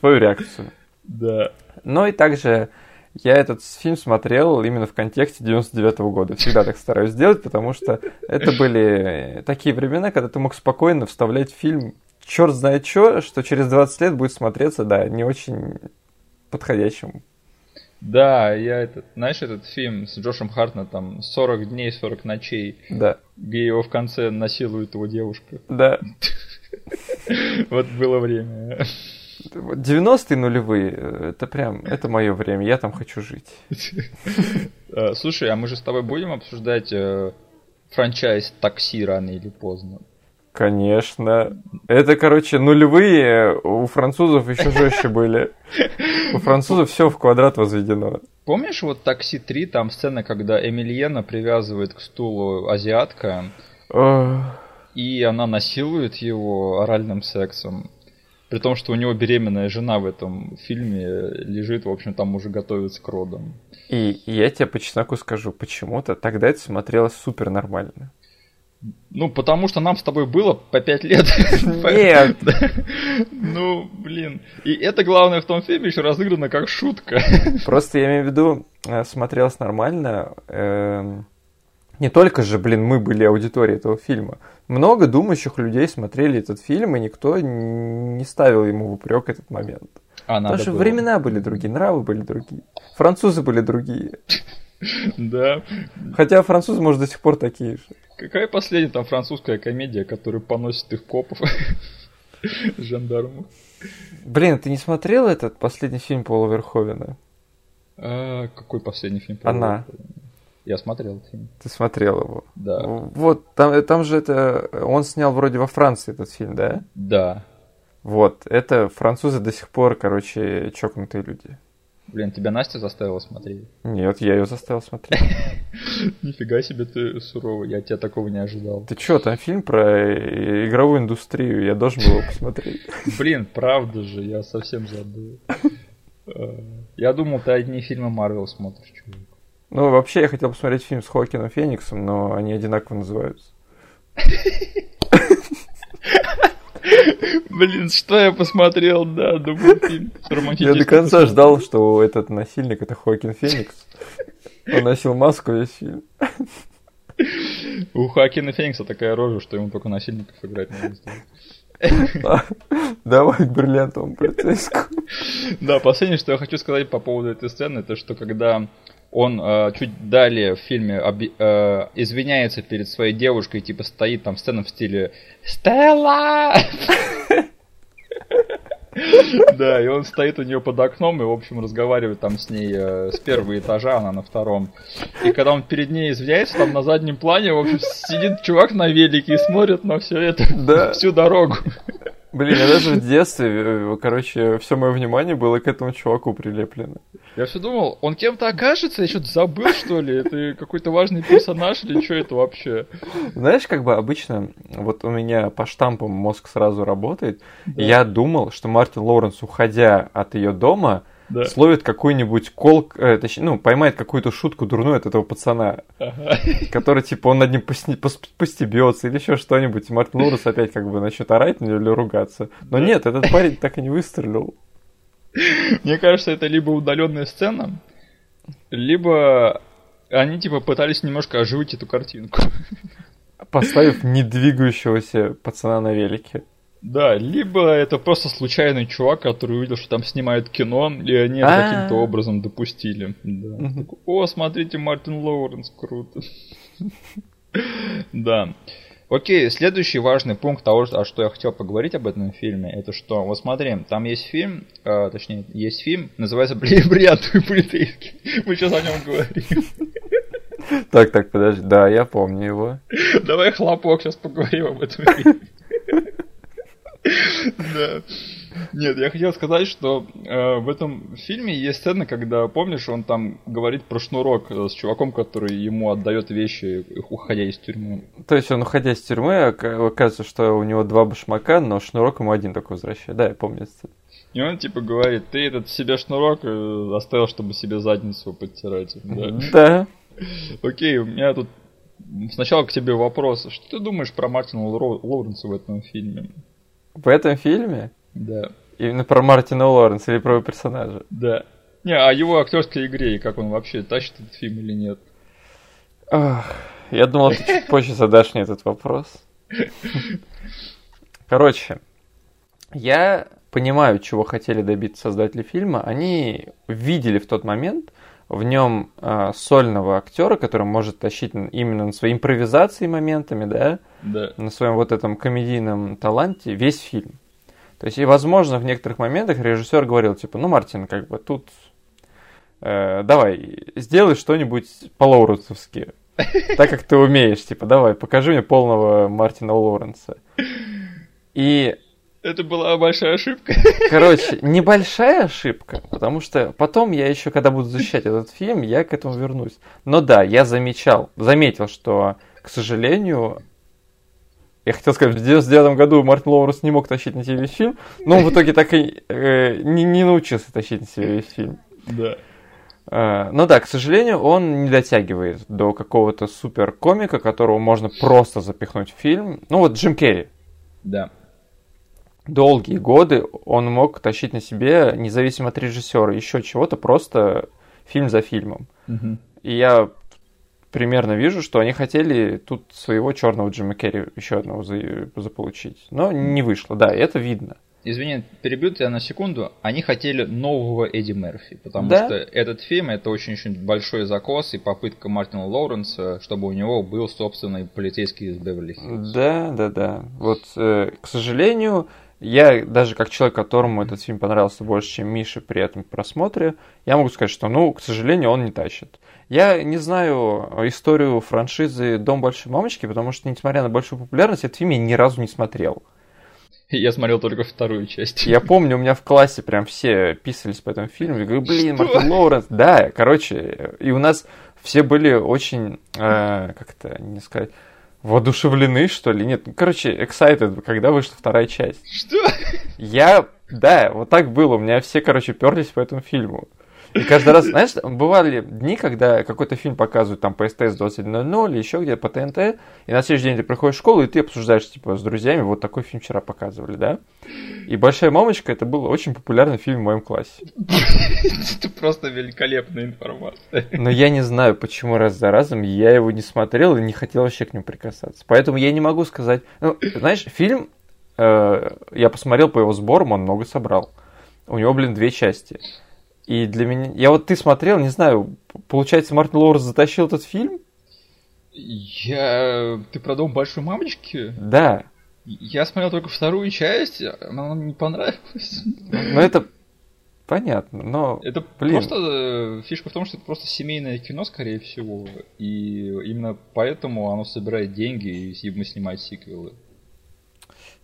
твою реакцию. Да. Но и также я этот фильм смотрел именно в контексте 99 -го года. Всегда так стараюсь сделать, потому что это были такие времена, когда ты мог спокойно вставлять фильм черт знает что, что через 20 лет будет смотреться, да, не очень подходящим да, я этот, знаешь, этот фильм с Джошем Хартнетом 40 дней, 40 ночей. Да. Где его в конце насилует его девушка. Да. Вот было время. 90-е нулевые, это прям, это мое время, я там хочу жить. А, слушай, а мы же с тобой будем обсуждать э, франчайз такси рано или поздно? Конечно. Это, короче, нулевые у французов еще жестче были. У французов все в квадрат возведено. Помнишь вот «Такси 3», там сцена, когда Эмильена привязывает к стулу азиатка, и она насилует его оральным сексом. При том, что у него беременная жена в этом фильме лежит, в общем, там уже готовится к родам. И я тебе по чесноку скажу, почему-то тогда это смотрелось супер нормально. Ну, потому что нам с тобой было по пять лет. Нет. Ну, блин. И это главное в том фильме еще разыграно как шутка. Просто я имею в виду, э, смотрелось нормально. Эм, не только же, блин, мы были аудиторией этого фильма. Много думающих людей смотрели этот фильм, и никто не ставил ему в упрек этот момент. А Потому что было. времена были другие, нравы были другие. Французы были другие. Да. Хотя французы, может, до сих пор такие же. Какая последняя там французская комедия, которая поносит их копов жандармов? Блин, ты не смотрел этот последний фильм Пола Верховена? А, какой последний фильм Пола Она. Я смотрел этот фильм. Ты смотрел его? Да. Вот, там, там же это... Он снял вроде во Франции этот фильм, да? Да. Вот, это французы до сих пор, короче, чокнутые люди. Блин, тебя Настя заставила смотреть? Нет, я ее заставил смотреть. Нифига себе ты суровый, я тебя такого не ожидал. Ты чё, там фильм про игровую индустрию, я должен был его посмотреть. Блин, правда же, я совсем забыл. Э, я думал, ты одни фильмы Марвел смотришь, чувак. Ну, вообще, я хотел посмотреть фильм с Хоакином Фениксом, но они одинаково называются. Блин, что я посмотрел, да, думаю, фильм Я до конца ждал, что этот насильник это Хоакин Феникс. Он носил маску весь фильм. У Хоакина Феникса такая рожа, что ему только насильников играть надо сделать. Давай к бриллиантовому полицейскому. Да, последнее, что я хочу сказать по поводу этой сцены, это что когда он э, чуть далее в фильме оби- э, извиняется перед своей девушкой, типа стоит там сцена в стиле «Стелла!» Да, и он стоит у нее под окном и, в общем, разговаривает там с ней э, с первого этажа, она на втором. И когда он перед ней извиняется, там на заднем плане, в общем, сидит чувак на велике и смотрит на все это да. всю дорогу. Блин, я даже в детстве, э, короче, все мое внимание было к этому чуваку прилеплено. Я все думал, он кем-то окажется, я что-то забыл, что ли? Это какой-то важный персонаж или что это вообще? Знаешь, как бы обычно, вот у меня по штампам мозг сразу работает. Да. Я думал, что Мартин Лоуренс, уходя от ее дома, да. словит какой-нибудь кол, э, точнее, ну, поймает какую-то шутку дурную от этого пацана, ага. который, типа, он над ним посни, пос, постебется или еще что-нибудь, и Мартин Лурес опять как бы начнет орать на него или ругаться. Но да. нет, этот парень так и не выстрелил. Мне кажется, это либо удаленная сцена, либо они, типа, пытались немножко оживить эту картинку. Поставив недвигающегося пацана на велике. Да, либо это просто случайный чувак, который увидел, что там снимают кино, и они это а. каким-то образом допустили. Да. О, смотрите, Мартин Лоуренс, круто. Да. Окей, следующий важный пункт того, о что я хотел поговорить об этом фильме, это что, вот смотри, там есть фильм, э, точнее, есть фильм, называется «Бриллиантовый полицейский». Мы сейчас о нем говорим. Так, так, подожди, да, я помню его. Давай хлопок, сейчас поговорим об этом фильме. Да. Нет, я хотел сказать, что э, в этом фильме есть сцена, когда, помнишь, он там говорит про шнурок э, с чуваком, который ему отдает вещи, уходя из тюрьмы. То есть он, уходя из тюрьмы, оказывается, что у него два башмака, но шнурок ему один такой возвращает. Да, я помню сцену. И он типа говорит, ты этот себе шнурок э, оставил, чтобы себе задницу подтирать. Да. да. Окей, у меня тут сначала к тебе вопрос. Что ты думаешь про Мартина Лоуренса в этом фильме? В этом фильме? Да. Именно про Мартина Лоренса или про его персонажа? Да. Не, а его актерской игре и как он вообще тащит этот фильм или нет? Ох, я думал, ты чуть позже задашь мне этот вопрос. Короче, я понимаю, чего хотели добиться создатели фильма. Они видели в тот момент в нем э, сольного актера, который может тащить именно на своей импровизации моментами, да, да, на своем вот этом комедийном таланте весь фильм. То есть, и возможно, в некоторых моментах режиссер говорил, типа, ну, Мартин, как бы тут э, давай, сделай что-нибудь по-лоуренсовски, так как ты умеешь, типа, давай, покажи мне полного Мартина Лоуренса. И это была большая ошибка. Короче, небольшая ошибка, потому что потом я еще, когда буду защищать этот фильм, я к этому вернусь. Но да, я замечал, заметил, что, к сожалению, я хотел сказать, в 99 году Мартин Лоуренс не мог тащить на себе весь фильм, но он в итоге так и э, не, не научился тащить на себе весь фильм. Да. Э, ну да, к сожалению, он не дотягивает до какого-то супер комика, которого можно просто запихнуть в фильм. Ну вот Джим Керри. Да долгие годы он мог тащить на себе, независимо от режиссера, еще чего-то, просто фильм за фильмом. Угу. И я примерно вижу, что они хотели тут своего черного Джима Керри еще одного за, заполучить. Но не вышло, да, это видно. Извини, перебью тебя на секунду. Они хотели нового Эдди Мерфи, потому да? что этот фильм это очень-очень большой закос и попытка Мартина Лоуренса, чтобы у него был собственный полицейский из Беверли Да, да, да. Вот, э, к сожалению, я даже как человек, которому этот фильм понравился больше, чем Мише при этом просмотре, я могу сказать, что, ну, к сожалению, он не тащит. Я не знаю историю франшизы «Дом большой мамочки», потому что, несмотря на большую популярность, этот фильм я ни разу не смотрел. Я смотрел только вторую часть. Я помню, у меня в классе прям все писались по этому фильму. Я говорю, блин, Что? Мартин Лоуренс. Да, короче, и у нас все были очень, э, как это не сказать, воодушевлены, что ли. Нет, ну, короче, excited, когда вышла вторая часть. Что? Я, да, вот так было. У меня все, короче, перлись по этому фильму. И каждый раз, знаешь, бывали дни, когда какой-то фильм показывают там по СТС 21.00 или еще где-то по ТНТ, и на следующий день ты приходишь в школу, и ты обсуждаешь, типа, с друзьями, вот такой фильм вчера показывали, да? И «Большая мамочка» это был очень популярный фильм в моем классе. Это просто великолепная информация. Но я не знаю, почему раз за разом я его не смотрел и не хотел вообще к нему прикасаться. Поэтому я не могу сказать... Ну, знаешь, фильм, э, я посмотрел по его сборам, он много собрал. У него, блин, две части. И для меня... Я вот ты смотрел, не знаю, получается, Мартин Лоуренс затащил этот фильм? Я... Ты про дом большой мамочки? Да. Я смотрел только вторую часть, она мне не понравилась. Но это понятно, но... Это Блин. просто э, фишка в том, что это просто семейное кино, скорее всего. И именно поэтому оно собирает деньги, и ему снимать сиквелы.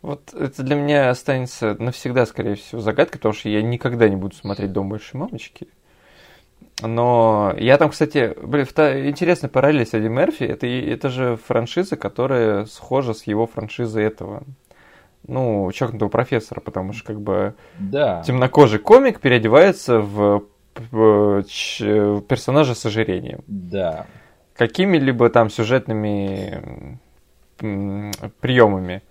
Вот это для меня останется навсегда, скорее всего, загадкой, потому что я никогда не буду смотреть «Дом большой мамочки». Но я там, кстати, блин, интересная параллель с Эдди Мерфи. Это, это же франшиза, которая схожа с его франшизой этого. Ну, чокнутого профессора, потому что как бы Да. темнокожий комик переодевается в, в ч- персонажа с ожирением. Да. Какими-либо там сюжетными приемами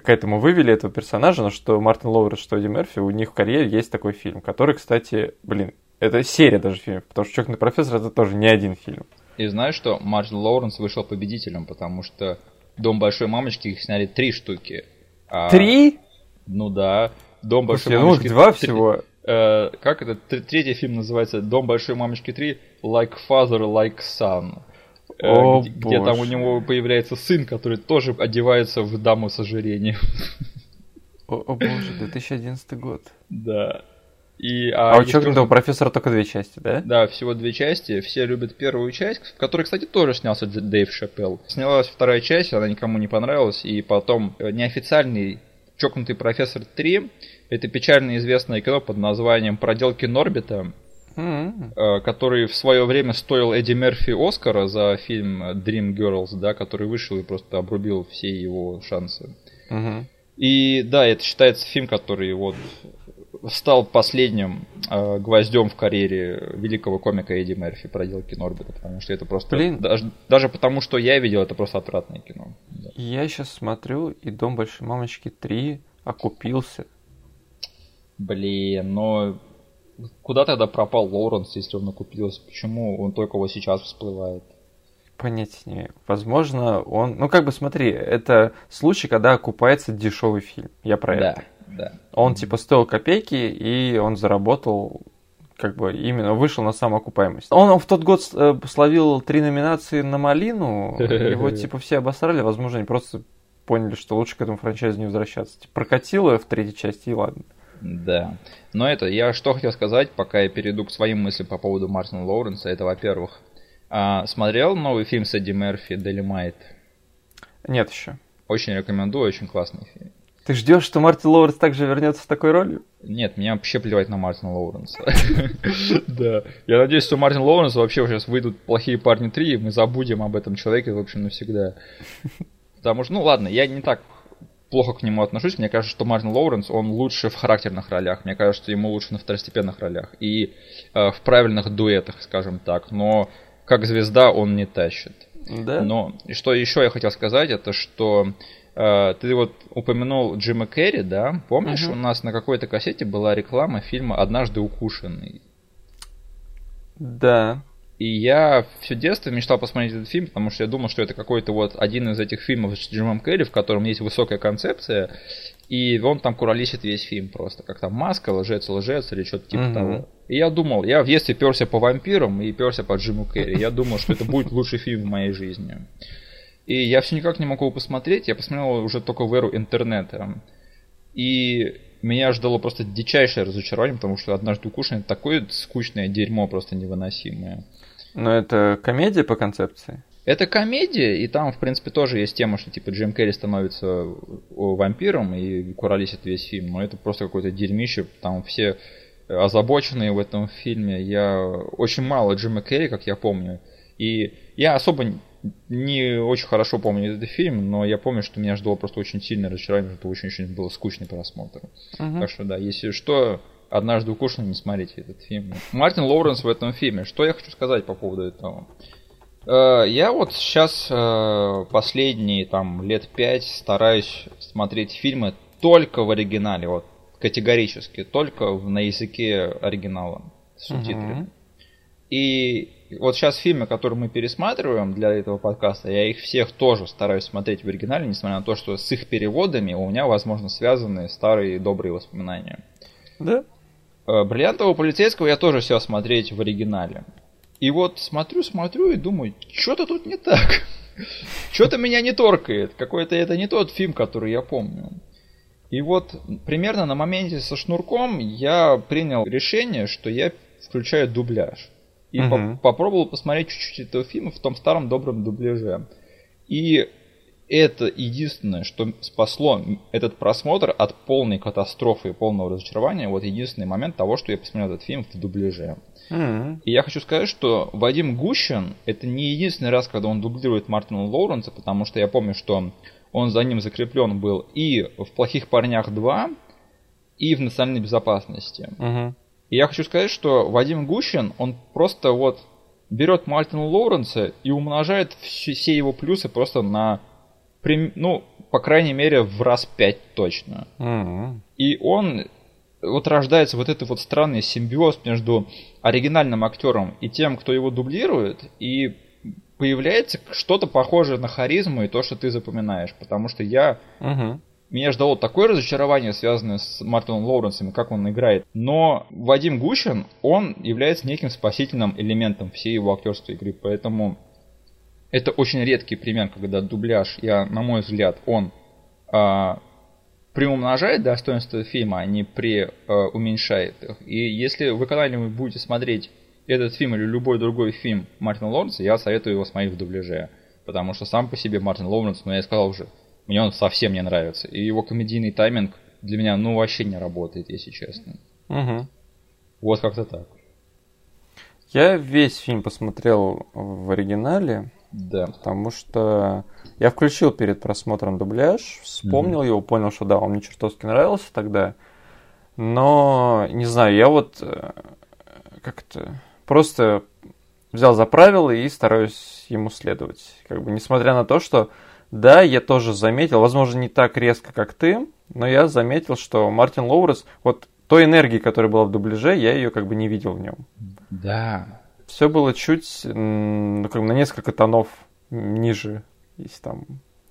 к этому вывели этого персонажа, но что Мартин Лоуренс, что Эдди Мерфи, у них в карьере есть такой фильм, который, кстати, блин, это серия даже фильмов, потому что «Чокнутый профессор» это тоже не один фильм. И знаешь что? Мартин Лоуренс вышел победителем, потому что Дом большой мамочки их сняли три штуки. А, Три? Ну да. Дом большой Слушай, ну мамочки. два три- всего. э, как это? Тр- Третий фильм называется Дом большой мамочки 3 Like Father, Like Son. Э, О, где, где там у боже. него появляется сын, который тоже одевается в даму с ожирением. О, о боже, 2011 год. да. И, А, у есть «Чокнутого тоже- профессора» только две части, да? Да, всего две части. Все любят первую часть, в которой, кстати, тоже снялся Дэйв Шапелл. Снялась вторая часть, она никому не понравилась. И потом э, неофициальный «Чокнутый профессор 3» это печально известное кино под названием «Проделки Норбита», Э, который в свое время стоил Эдди Мерфи Оскара за фильм Dream Girls, да, который вышел и просто обрубил все его шансы. Мгм. И да, это считается фильм, который вот стал последним э, гвоздем в карьере великого комика Эдди Мерфи проделки Норбита, потому что это просто Блин. даже, даже потому, что я видел, это просто отвратное кино. Да. Я сейчас смотрю, и «Дом большой мамочки 3» окупился. Блин, но куда тогда пропал Лоуренс, если он накупился? Почему он только вот сейчас всплывает? Понятия не имею. Возможно, он... Ну, как бы смотри, это случай, когда окупается дешевый фильм. Я про это. Да, да. Он типа стоил копейки, и он заработал, как бы именно вышел на самоокупаемость. Он в тот год э, словил три номинации на Малину, его типа все обосрали, возможно, они просто поняли, что лучше к этому франчайзу не возвращаться. Типа, прокатило в третьей части, и ладно. Да. Но это, я что хотел сказать, пока я перейду к своим мыслям по поводу Мартина Лоуренса, это, во-первых, а, смотрел новый фильм с Эдди Мерфи «Долимайт»? Нет еще. Очень рекомендую, очень классный фильм. Ты ждешь, что Мартин Лоуренс также вернется с такой ролью? Нет, меня вообще плевать на Мартина Лоуренса. Да. Я надеюсь, что Мартин Лоуренс вообще сейчас выйдут «Плохие парни 3», и мы забудем об этом человеке, в общем, навсегда. Потому что, ну ладно, я не так плохо к нему отношусь. Мне кажется, что Мартин Лоуренс, он лучше в характерных ролях. Мне кажется, ему лучше на второстепенных ролях. И э, в правильных дуэтах, скажем так. Но как звезда он не тащит. Да? Но и что еще я хотел сказать, это что э, ты вот упомянул Джима Керри, да? Помнишь, Мгм. у нас на какой-то кассете была реклама фильма «Однажды укушенный». Да. И я все детство мечтал посмотреть этот фильм, потому что я думал, что это какой-то вот один из этих фильмов с Джимом Керри, в котором есть высокая концепция, и он там куролесит весь фильм просто, как там маска, лжец, лжец или что-то типа Мгм. того. И я думал, я в детстве перся по вампирам и перся по Джиму Керри. Я думал, что это будет лучший фильм в моей жизни. И я все никак не могу его посмотреть, я посмотрел уже только в эру интернета. И меня ждало просто дичайшее разочарование, потому что однажды укушенный это такое скучное дерьмо просто невыносимое. Но это комедия по концепции? Это комедия, и там, в принципе, тоже есть тема, что типа Джим Керри становится вампиром и куролесит весь фильм, но это просто какое-то дерьмище, там все озабоченные в этом фильме. Я очень мало Джима Керри, как я помню, и я особо не очень хорошо помню этот фильм, но я помню, что меня ждало просто очень сильное разочарование, что очень-очень было скучный просмотр. Uh-huh. Так что да, если что, однажды укушенный не смотрите этот фильм. Мартин Лоуренс в этом фильме. Что я хочу сказать по поводу этого? Э, я вот сейчас э, последние там лет пять стараюсь смотреть фильмы только в оригинале, вот категорически, только на языке оригинала с субтитрами. Uh-huh. И вот сейчас фильмы, которые мы пересматриваем для этого подкаста, я их всех тоже стараюсь смотреть в оригинале, несмотря на то, что с их переводами у меня, возможно, связаны старые добрые воспоминания. Да? Э, Бриллиантового полицейского я тоже все смотреть в оригинале. И вот смотрю, смотрю и думаю, что-то тут не так. Что-то меня не торкает. Какой-то это не тот фильм, который я помню. И вот примерно на моменте со шнурком я принял решение, что я включаю дубляж. И угу. по попробовал посмотреть чуть-чуть этого фильма в том старом добром дубляже. И это единственное, что спасло этот просмотр от полной катастрофы и полного разочарования. Вот единственный момент того, что я посмотрел этот фильм в дубляже. Mm-hmm. И я хочу сказать, что Вадим Гущин это не единственный раз, когда он дублирует Мартина Лоуренса, потому что я помню, что он за ним закреплен был и в «Плохих парнях 2», и в «Национальной безопасности». Mm-hmm. И я хочу сказать, что Вадим Гущин, он просто вот берет Мартина Лоуренса и умножает все его плюсы просто на ну, по крайней мере, в раз пять точно. Mm-hmm. И он вот рождается вот этот вот странный симбиоз между оригинальным актером и тем, кто его дублирует, и появляется что-то похожее на харизму и то, что ты запоминаешь. Потому что я... Uh-huh. Меня ждало такое разочарование, связанное с Мартином Лоуренсом и как он играет. Но Вадим Гущин, он является неким спасительным элементом всей его актерской игры. Поэтому это очень редкий пример, когда дубляж, я, на мой взгляд, он а, приумножает достоинство фильма, а не преуменьшает а, их. И если вы когда-нибудь будете смотреть этот фильм или любой другой фильм Мартина Лоуренса, я советую его смотреть в дубляже. Потому что сам по себе Мартин Лоуренс, ну я сказал уже, мне он совсем не нравится. И его комедийный тайминг для меня, ну, вообще не работает, если честно. Угу. Вот как-то так. Я весь фильм посмотрел в оригинале. Да. Потому что я включил перед просмотром дубляж, вспомнил mm-hmm. его, понял, что да, он мне чертовски нравился тогда. Но, не знаю, я вот э, как-то просто взял за правило и стараюсь ему следовать. Как бы, несмотря на то, что, да, я тоже заметил, возможно, не так резко, как ты, но я заметил, что Мартин Лоурес, вот той энергии, которая была в дубляже, я ее как бы не видел в нем. Да, все было чуть, ну, как бы на несколько тонов ниже, если там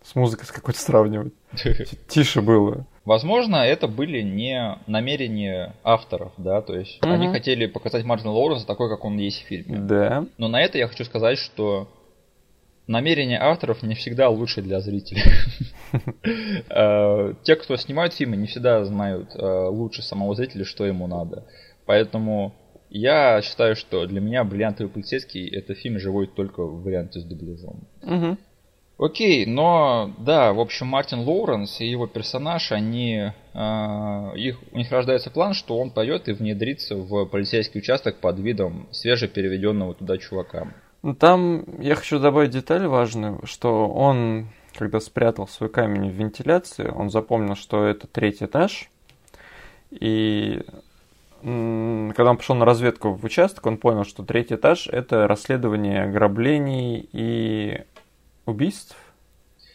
с музыкой с какой-то сравнивать. Тише было. Возможно, это были не намерения авторов, да, то есть угу. они хотели показать Мартина Лоуренса такой, как он есть в фильме. Да. Но на это я хочу сказать, что намерения авторов не всегда лучше для зрителей. Э, те, кто снимают фильмы, не всегда знают э, лучше самого зрителя, что ему надо. Поэтому я считаю, что для меня «Бриллиантовый полицейский» это фильм живой только в варианте с дубляжом. Угу. Окей, но да, в общем, Мартин Лоуренс и его персонаж, они, э, их, у них рождается план, что он пойдет и внедрится в полицейский участок под видом свежепереведенного туда чувака. Ну, там я хочу добавить деталь важную, что он, когда спрятал свой камень в вентиляции, он запомнил, что это третий этаж, и когда он пошел на разведку в участок, он понял, что третий этаж – это расследование ограблений и убийств.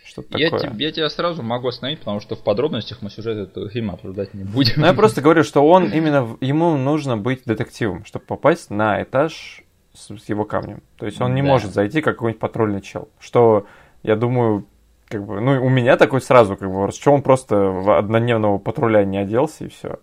Что-то я, такое. Te, я тебя сразу могу остановить, потому что в подробностях мы сюжет этого фильма обсуждать не будем. Ну, я просто говорю, что он именно, ему нужно быть детективом, чтобы попасть на этаж с, с его камнем. То есть он не да. может зайти как какой-нибудь патрульный чел. Что, я думаю, как бы, ну, у меня такой сразу, как бы, что он просто в однодневного патруля не оделся и все.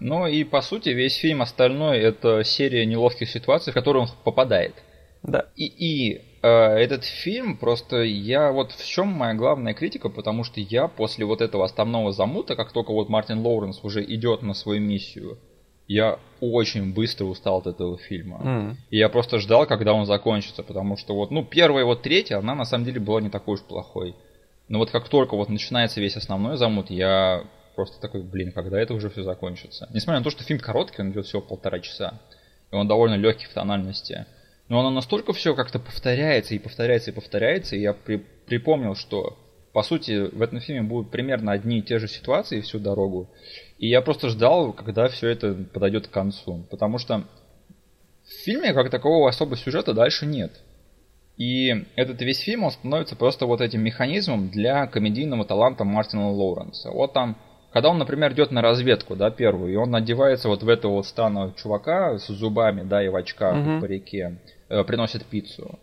Ну и по сути весь фильм остальной это серия неловких ситуаций, в которые он попадает. Да. И, и э, этот фильм просто я вот в чем моя главная критика, потому что я после вот этого основного замута, как только вот Мартин Лоуренс уже идет на свою миссию, я очень быстро устал от этого фильма. М. И я просто ждал, когда он закончится, потому что вот, ну, первая вот третья, она на самом деле была не такой уж плохой. Но вот как только вот начинается весь основной замут, я просто такой, блин, когда это уже все закончится. Несмотря на то, что фильм короткий, он идет всего полтора часа. И он довольно легкий в тональности. Но оно настолько все как-то повторяется и повторяется и повторяется, и я при- припомнил, что по сути в этом фильме будут примерно одни и те же ситуации всю дорогу. И я просто ждал, когда все это подойдет к концу. Потому что в фильме как такового особого сюжета дальше нет. И этот весь фильм, он становится просто вот этим механизмом для комедийного таланта Мартина Лоуренса. Вот там, когда он, например, идет на разведку, да, первую, и он одевается вот в этого вот странного чувака с зубами, да, и в очках, и Мгм. в парике, э, приносит пиццу.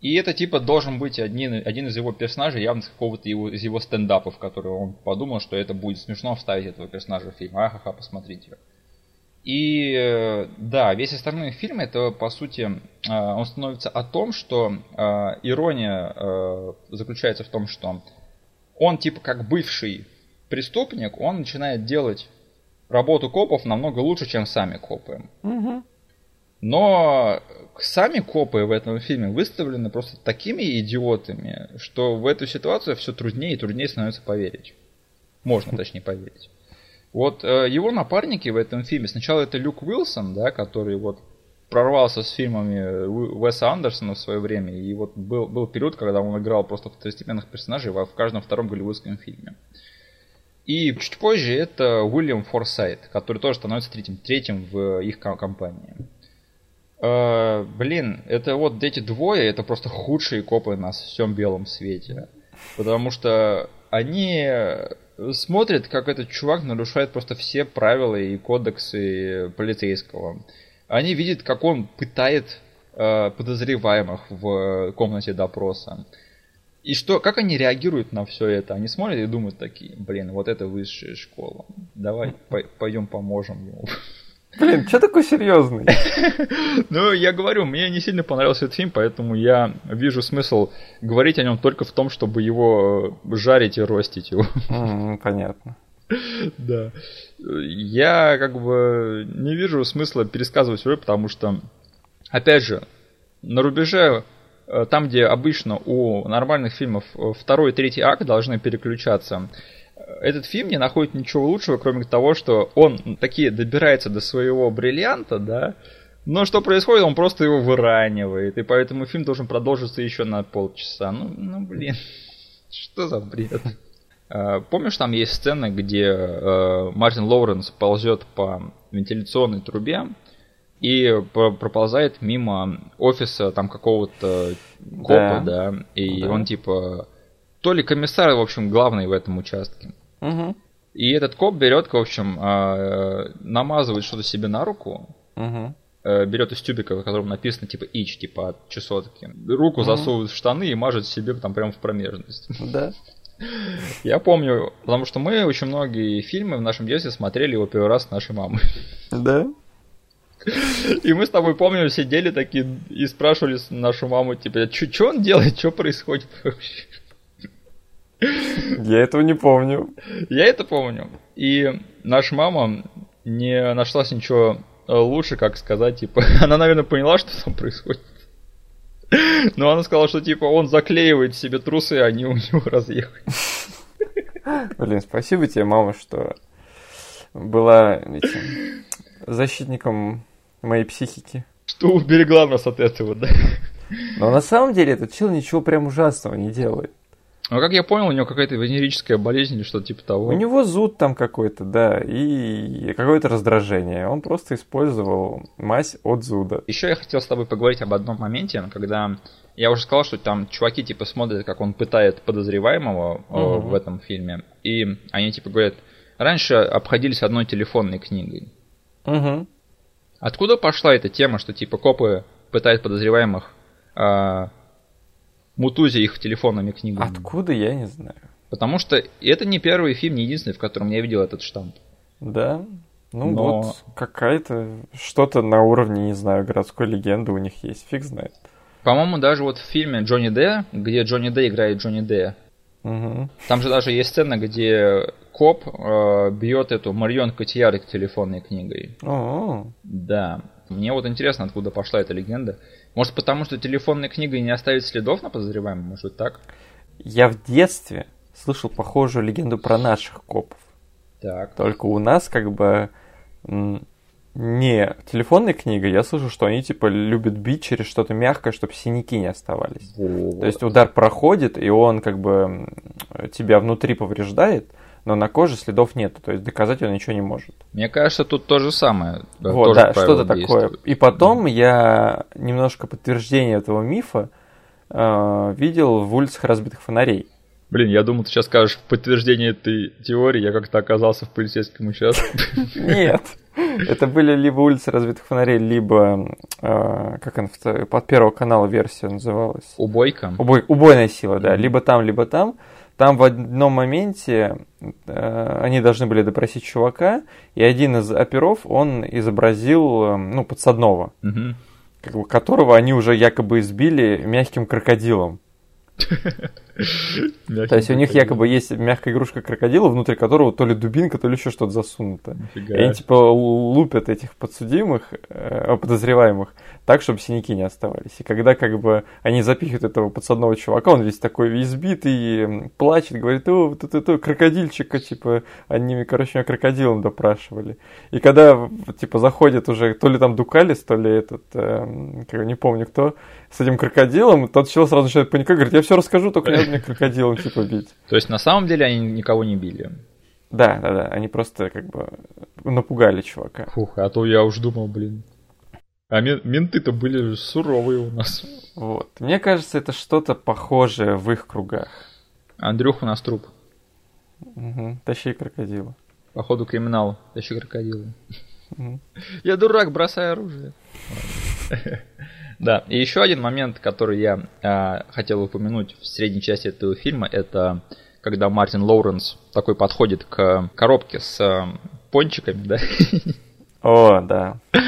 И это типа должен быть один, один из его персонажей, явно с какого-то его, из его стендапов, который он подумал, что это будет смешно вставить этого персонажа в фильм. Ахаха, посмотрите. И э, да, весь остальной фильм это по сути э, он становится о том, что э, ирония заключается в том, что он типа как бывший преступник, он начинает делать работу копов намного лучше, чем сами копы. Мгм. Но сами копы в этом фильме выставлены просто такими идиотами, что в эту ситуацию все труднее и труднее становится поверить. Можно, точнее, поверить. Вот э, его напарники в этом фильме, сначала это Люк Уилсон, да, который вот прорвался с фильмами Уи- Уэса Андерсона в свое время, и вот был, был период, когда он играл просто второстепенных персонажей во- в каждом втором голливудском фильме. И чуть позже это Уильям Форсайт, который тоже становится третьим, третьим в их ко- компании. Э, блин, это вот эти двое, это просто худшие копы на всем белом свете. Потому что они смотрят, как этот чувак нарушает просто все правила и кодексы полицейского. Они видят, как он пытает э, подозреваемых в комнате допроса. И что, как они реагируют на все это? Они смотрят и думают такие, блин, вот это высшая школа. Давай по- пойдем поможем ему. Блин, что такой серьезный? Ну, я говорю, мне не сильно понравился этот фильм, поэтому я вижу смысл говорить о нем только в том, чтобы его э, жарить и ростить его. М, Понятно. Да. Я как бы не вижу смысла пересказывать сюжет, потому что, опять же, на рубеже, там, где обычно у нормальных фильмов э, второй и третий акт должны переключаться, э, этот фильм не находит ничего лучшего, кроме того, что он такие добирается до своего бриллианта, да, но что происходит, он просто его выранивает, и поэтому фильм должен продолжиться еще на полчаса. Ну, ну блин, что за бред? Э, Помнишь, там есть сцена, где э, Мартин Лоуренс ползет по вентиляционной трубе и про- проползает мимо офиса там какого-то копа, да, и Да. он типа то ли комиссар, в общем, главный в этом участке. Мгм. И этот коп берет, в общем, э, намазывает что-то себе на руку, э, берет из тюбика, на котором написано типа ич, типа от чесотки. Руку Мгм. засовывает в штаны и мажет себе там прямо в промежность. Да. Я помню, потому что мы очень многие фильмы в нашем детстве смотрели его первый раз с нашей мамой. Да? И мы с тобой, помню, сидели такие и спрашивали нашу маму, типа, что он делает, что происходит вообще? Я этого не помню. Я это помню. И наша мама не нашлась ничего э, лучше, как сказать, типа, она, наверное, поняла, что там происходит. Но она сказала, что типа он заклеивает себе трусы, а они у него разъехались. Блин, спасибо тебе, мама, что была этим защитником моей психики. Что уберегла нас от этого, да? Но на самом деле этот чел ничего прям ужасного не делает. Ну, как я понял, у него какая-то венерическая болезнь или что-то типа того. У него зуд там какой-то, да, и какое-то раздражение. Он просто использовал мазь от зуда. Еще я хотел с тобой поговорить об одном моменте, когда я уже сказал, что там чуваки типа смотрят, как он пытает подозреваемого Мгм. в этом фильме, и они типа говорят, раньше обходились одной телефонной книгой. Угу. Откуда пошла эта тема, что типа копы пытают подозреваемых а, мутузя их телефонными книгами? Откуда, я не знаю. Потому что это не первый фильм, не единственный, в котором я видел этот штамп. Да? Ну Но- вот, какая-то, что-то на уровне, не знаю, городской легенды у них есть, фиг знает. По-моему, даже вот в фильме Джонни Д, где Джонни Д играет Джонни Д, Мгм. Там же даже есть сцена, где коп э, бьет эту Марион Котияр телефонной книгой. О, Да. Мне вот интересно, откуда пошла эта легенда. Может, потому что телефонной книгой не оставит следов на подозреваемом? Может, так? Я в детстве слышал похожую легенду про наших копов. Так. Только у нас как бы не телефонной книгой, я слышу, что они типа любят бить через что-то мягкое, чтобы синяки не оставались. То есть удар проходит, и он как бы тебя внутри повреждает, но на коже следов нет, то есть доказать он ничего не может. Мне кажется, тут то же самое. Да, вот, да, что-то такое. И потом я немножко подтверждение этого мифа э, видел в улицах разбитых фонарей. Блин, я думал, ты сейчас скажешь в подтверждение этой теории, я как-то оказался в полицейском участке. Нет. Это были либо улицы разбитых фонарей, либо, э, как она под первого канала версия называлась. Убойка. Убой, убойная сила, да. Либо там, либо там. Там в одном моменте э, они должны были допросить чувака, и один из оперов, он изобразил, э, ну, подсадного, бы, которого они уже якобы избили мягким крокодилом. То есть у них якобы есть мягкая игрушка крокодила, внутри которого то ли дубинка, то ли еще что-то засунуто. И они типа лупят этих подсудимых, э, подозреваемых, так, чтобы синяки не оставались. И когда как бы они запихивают этого подсадного чувака, он весь такой избитый, плачет, говорит, о, вот это, крокодильчика, типа, они, короче, меня крокодилом допрашивали. И когда, типа, заходит уже, то ли там Дукалис, то ли этот, эм, не помню кто, с этим крокодилом, тот чел сразу начинает паниковать, говорит, я все расскажу, только не надо меня крокодилом, типа, бить. То есть на самом деле они никого не били. Да, да, да, они просто как бы напугали чувака. Фух, а то я уж думал, блин. А мен- менты-то были суровые у нас. Вот. Мне кажется, это что-то похожее в их кругах. Андрюх у нас труп. Мгм. Тащи крокодила. Походу криминал. Тащи крокодила. Мгм. Я дурак, бросай оружие. Да, и еще один момент, который я а, хотел упомянуть в средней части этого фильма, это когда Мартин Лоуренс такой подходит к коробке с а, пончиками, да, О, да.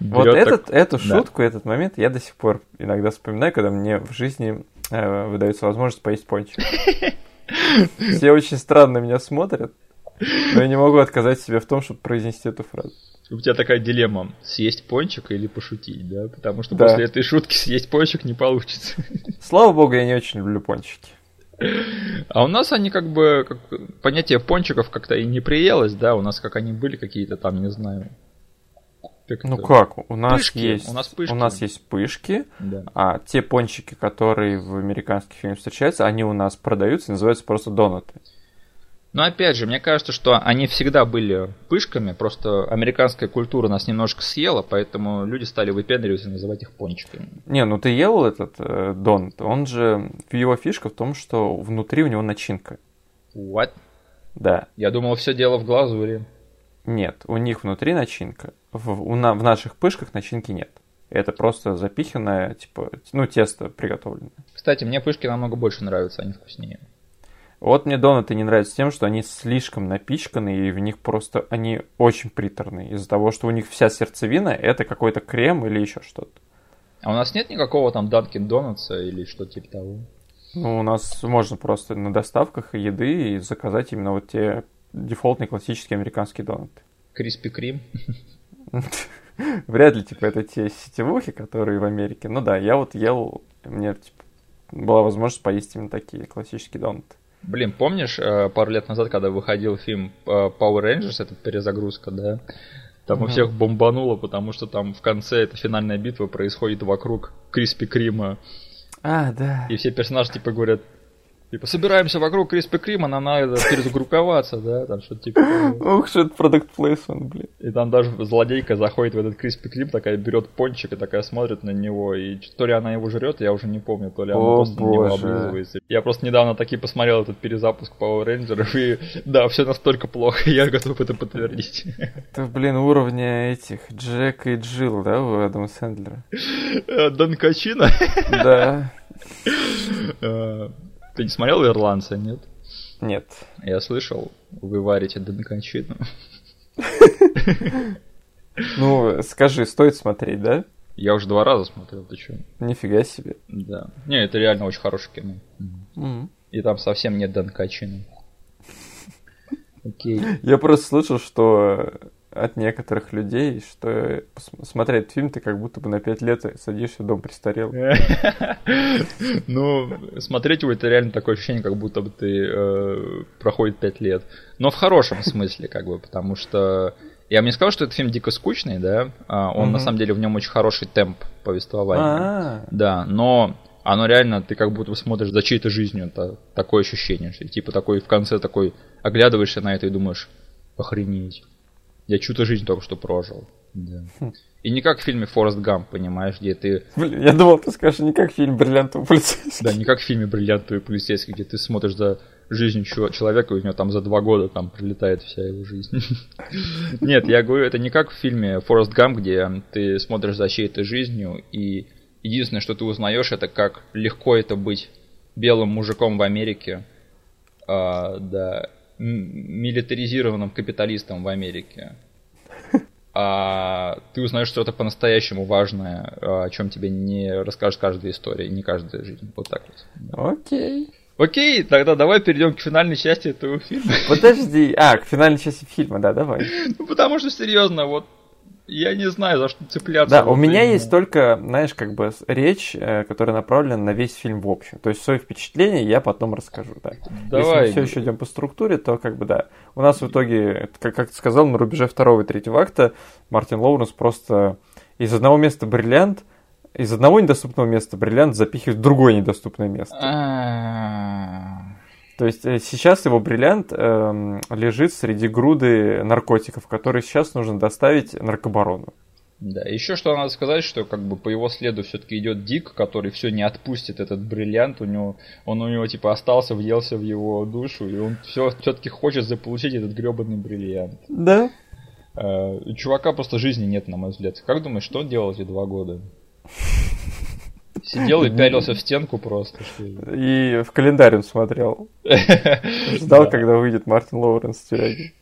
Вот так- этот, эту да. шутку, этот момент я до сих пор иногда вспоминаю, когда мне в жизни э, выдается возможность поесть пончик. Все очень странно меня смотрят, но я не могу отказать себе в том, чтобы произнести эту фразу. У тебя такая дилемма, съесть пончик или пошутить, да? Потому что Да. после этой шутки съесть пончик не получится. Слава богу, я не очень люблю пончики. А у нас они как бы, как, понятие пончиков как-то и не приелось, да? У нас как они были какие-то там, не знаю. Как Ну это? как, у нас Пышки, есть... у нас пышки. У нас есть пышки, Да. а те пончики, которые в американских фильмах встречаются, они у нас продаются называются просто донаты. Но опять же, мне кажется, что они всегда были пышками, просто американская культура нас немножко съела, поэтому люди стали выпендриваться и называть их пончиками. Не, ну ты ел этот э, донат, он же... Его фишка в том, что внутри у него начинка. What? Да. Я думал, все дело в глазури. Нет, у них внутри начинка. В, у на- в наших пышках начинки нет. Это просто запиханное, типа, ну, тесто приготовленное. Кстати, мне пышки намного больше нравятся, они вкуснее. Вот мне донаты не нравятся тем, что они слишком напичканы, и в них просто они очень приторные. Из-за того, что у них вся сердцевина это какой-то крем или еще что-то. А у нас нет никакого там Dunkin' Donuts или что типа того? Ну, у нас можно просто на доставках еды и заказать именно вот те дефолтные классические американские донаты. Криспи Крим. Вряд ли, типа, это те сетевухи, которые в Америке. Ну да, я вот ел, мне, типа, была возможность поесть именно такие классические донаты. Блин, помнишь, э, пару лет назад, когда выходил фильм э, Power Rangers, это перезагрузка, да? Там у Мгм. всех бомбануло, потому что там в конце эта финальная битва происходит вокруг Криспи Крима. А, да. И все персонажи типа говорят, типа, собираемся вокруг Криспи Крима, нам надо перезагрупповаться, да, там что-то типа. Ух, что это продукт плейсмент, блин. И там даже злодейка заходит в этот Криспи Крим, такая берет пончик и такая смотрит на него, и то ли она его жрет, я уже не помню, то ли она О, просто на него боже. облизывается. Я просто недавно таки посмотрел этот перезапуск Power Rangers, и да, все настолько плохо, я готов это подтвердить. Это, блин, уровня этих Джека и Джилл, да, у Адама Сэндлера? Э, Донкачина. Да. Ты не смотрел «Ирландца», нет? Нет. Я слышал, вы варите Донкачину. Ну, скажи, стоит смотреть, да? Я уже два раза смотрел, ты чё? Нифига себе. Да. Не, это реально очень хорошее кино. И там совсем нет Данкачина. Окей. Я просто слышал, что от некоторых людей, что смотреть фильм ты как будто бы на пять лет садишься в дом престарел. Ну, смотреть его это реально такое ощущение, как будто бы ты э, проходит пять лет. Но в хорошем смысле, как бы, потому что я бы не сказал, что этот фильм дико скучный, да. А он на самом деле в нем очень хороший темп повествования. А. Да, но оно реально, ты как будто смотришь за чьей-то жизнью, это такое ощущение, типа такой в конце такой оглядываешься на это и думаешь, охренеть. Я чью-то жизнь только что прожил. Да. И не как в фильме Форест Гамп, понимаешь, где ты... Блин, я думал, ты скажешь, не как в фильме «Бриллиантовый полицейский». Да, не как в фильме «Бриллиантовый полицейский», где ты смотришь за жизнью человека, и у него там за два года там прилетает вся его жизнь. Нет, я говорю, это не как в фильме Форест Гамп, где ты смотришь за чьей-то жизнью, и единственное, что ты узнаешь, это как легко это быть белым мужиком в Америке, а, да, милитаризированным капиталистом в Америке, а ты узнаешь что-то по-настоящему важное, о чем тебе не расскажет каждая история, не каждая жизнь. Вот так вот. Окей. Окей, тогда давай перейдем к финальной части этого фильма. Подожди, а, к финальной части фильма, да, давай. Ну, потому что, серьезно, вот я не знаю, за что цепляться. Да, у меня есть только, знаешь, как бы речь, э, которая направлена на весь фильм в общем. То есть свои впечатления я потом расскажу, да. Давай. Если мы все еще идем по структуре, то как бы да. У нас в итоге, как, как ты сказал, на рубеже второго и третьего акта Мартин Лоуренс просто из одного места бриллиант, из одного недоступного места бриллиант запихивает в другое недоступное место. То есть э, сейчас его бриллиант э, лежит среди груды наркотиков, которые сейчас нужно доставить наркобарону. Да, еще что надо сказать, что как бы по его следу все-таки идет Дик, который все не отпустит этот бриллиант, у него, он у него типа остался, въелся в его душу, и он все все-таки хочет заполучить этот гребаный бриллиант. Да. Э, у чувака просто жизни нет, на мой взгляд. Как думаешь, что он делал эти два года? Сидел и пялился в стенку просто. И в календарь смотрел. Ждал, когда выйдет Мартин Лоуренс в тюряге.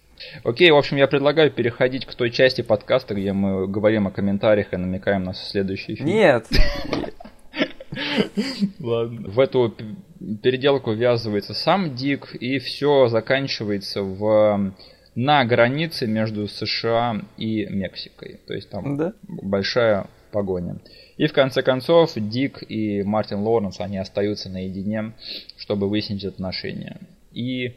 Окей, в общем, я предлагаю переходить к той части подкаста, где мы говорим о комментариях и намекаем на следующий фильм. Нет! Ладно. В эту переделку ввязывается сам Дик, и все заканчивается в на границе между США и Мексикой. То есть там да? большая погоня. И в конце концов Дик и Мартин Лоуренс, они остаются наедине, чтобы выяснить отношения. И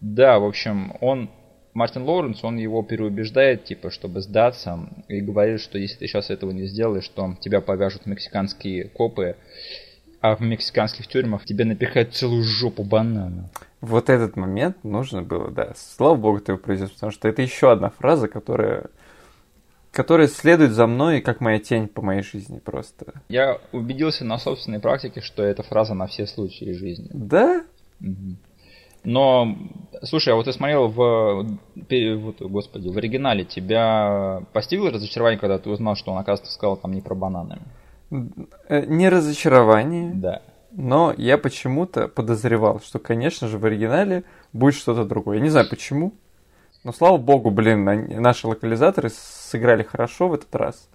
да, в общем, он, Мартин Лоуренс, он его переубеждает, типа, чтобы сдаться, и говорит, что если ты сейчас этого не сделаешь, то тебя повяжут мексиканские копы, а в мексиканских тюрьмах тебе напихают целую жопу банана. Вот этот момент нужно было, да. Слава богу, ты его произнес, потому что это еще одна фраза, которая который следует за мной, как моя тень по моей жизни просто. Я убедился на собственной практике, что эта фраза на все случаи жизни. Да? Но, слушай, а вот ты смотрел в, вот, господи, в оригинале, тебя постигло разочарование, когда ты узнал, что он, оказывается, сказал там не про бананы? Э, не разочарование. Да. Но я почему-то подозревал, что, конечно же, в оригинале будет что-то другое. Я не знаю почему. Но слава богу, блин, наши локализаторы сыграли хорошо в этот раз.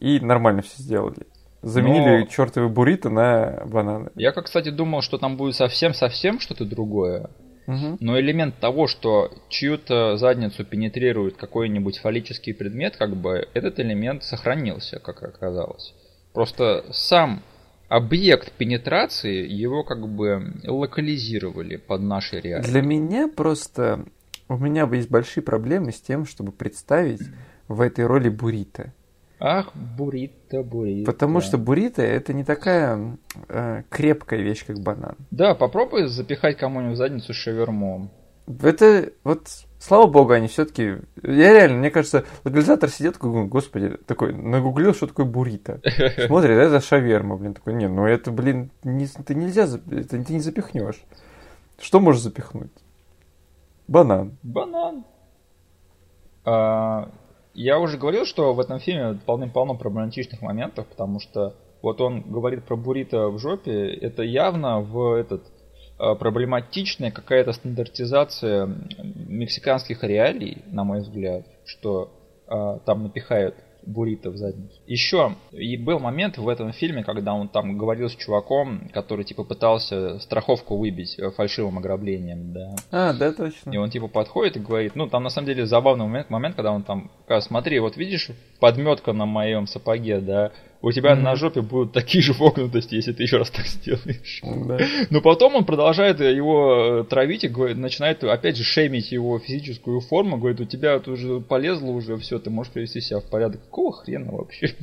И нормально все сделали. Заменили Но... чертовы буррито на бананы. Я, как, кстати, думал, что там будет совсем-совсем что-то другое. Угу. Но элемент того, что чью-то задницу пенетрирует какой-нибудь фаллический предмет, как бы этот элемент сохранился, как оказалось. Просто сам объект пенетрации его как бы локализировали под нашей реальностью. Для меня просто у меня есть большие проблемы с тем, чтобы представить в этой роли Бурита. Ах, Бурита, Бурита. Потому что Бурита это не такая э, крепкая вещь, как банан. Да, попробуй запихать кому-нибудь в задницу шавермом. Это вот, слава богу, они все-таки. Я реально, мне кажется, локализатор сидит такой, господи, такой, нагуглил, что такое бурита. Смотрит, это шаверма, блин, такой, не, ну это, блин, не, ты нельзя, это ты не запихнешь. Что можешь запихнуть? Банан. Банан. А, я уже говорил, что в этом фильме полным-полно проблематичных моментов, потому что вот он говорит про буррито в жопе, это явно в этот а, проблематичная какая-то стандартизация мексиканских реалий, на мой взгляд, что а, там напихают буррито в задницу. Еще и был момент в этом фильме, когда он там говорил с чуваком, который типа пытался страховку выбить э, фальшивым ограблением, да. А, да, точно. И он типа подходит и говорит, ну там на самом деле забавный момент, момент когда он там, смотри, вот видишь подметка на моем сапоге, да, у тебя mm-hmm. на жопе будут такие же вогнутости, если ты еще раз так сделаешь. Да. Но потом он продолжает его э, травить и говорит, начинает опять же шеймить его физическую форму, говорит, у тебя это уже полезло уже все, ты можешь привести себя в порядок. Какого хрена вообще?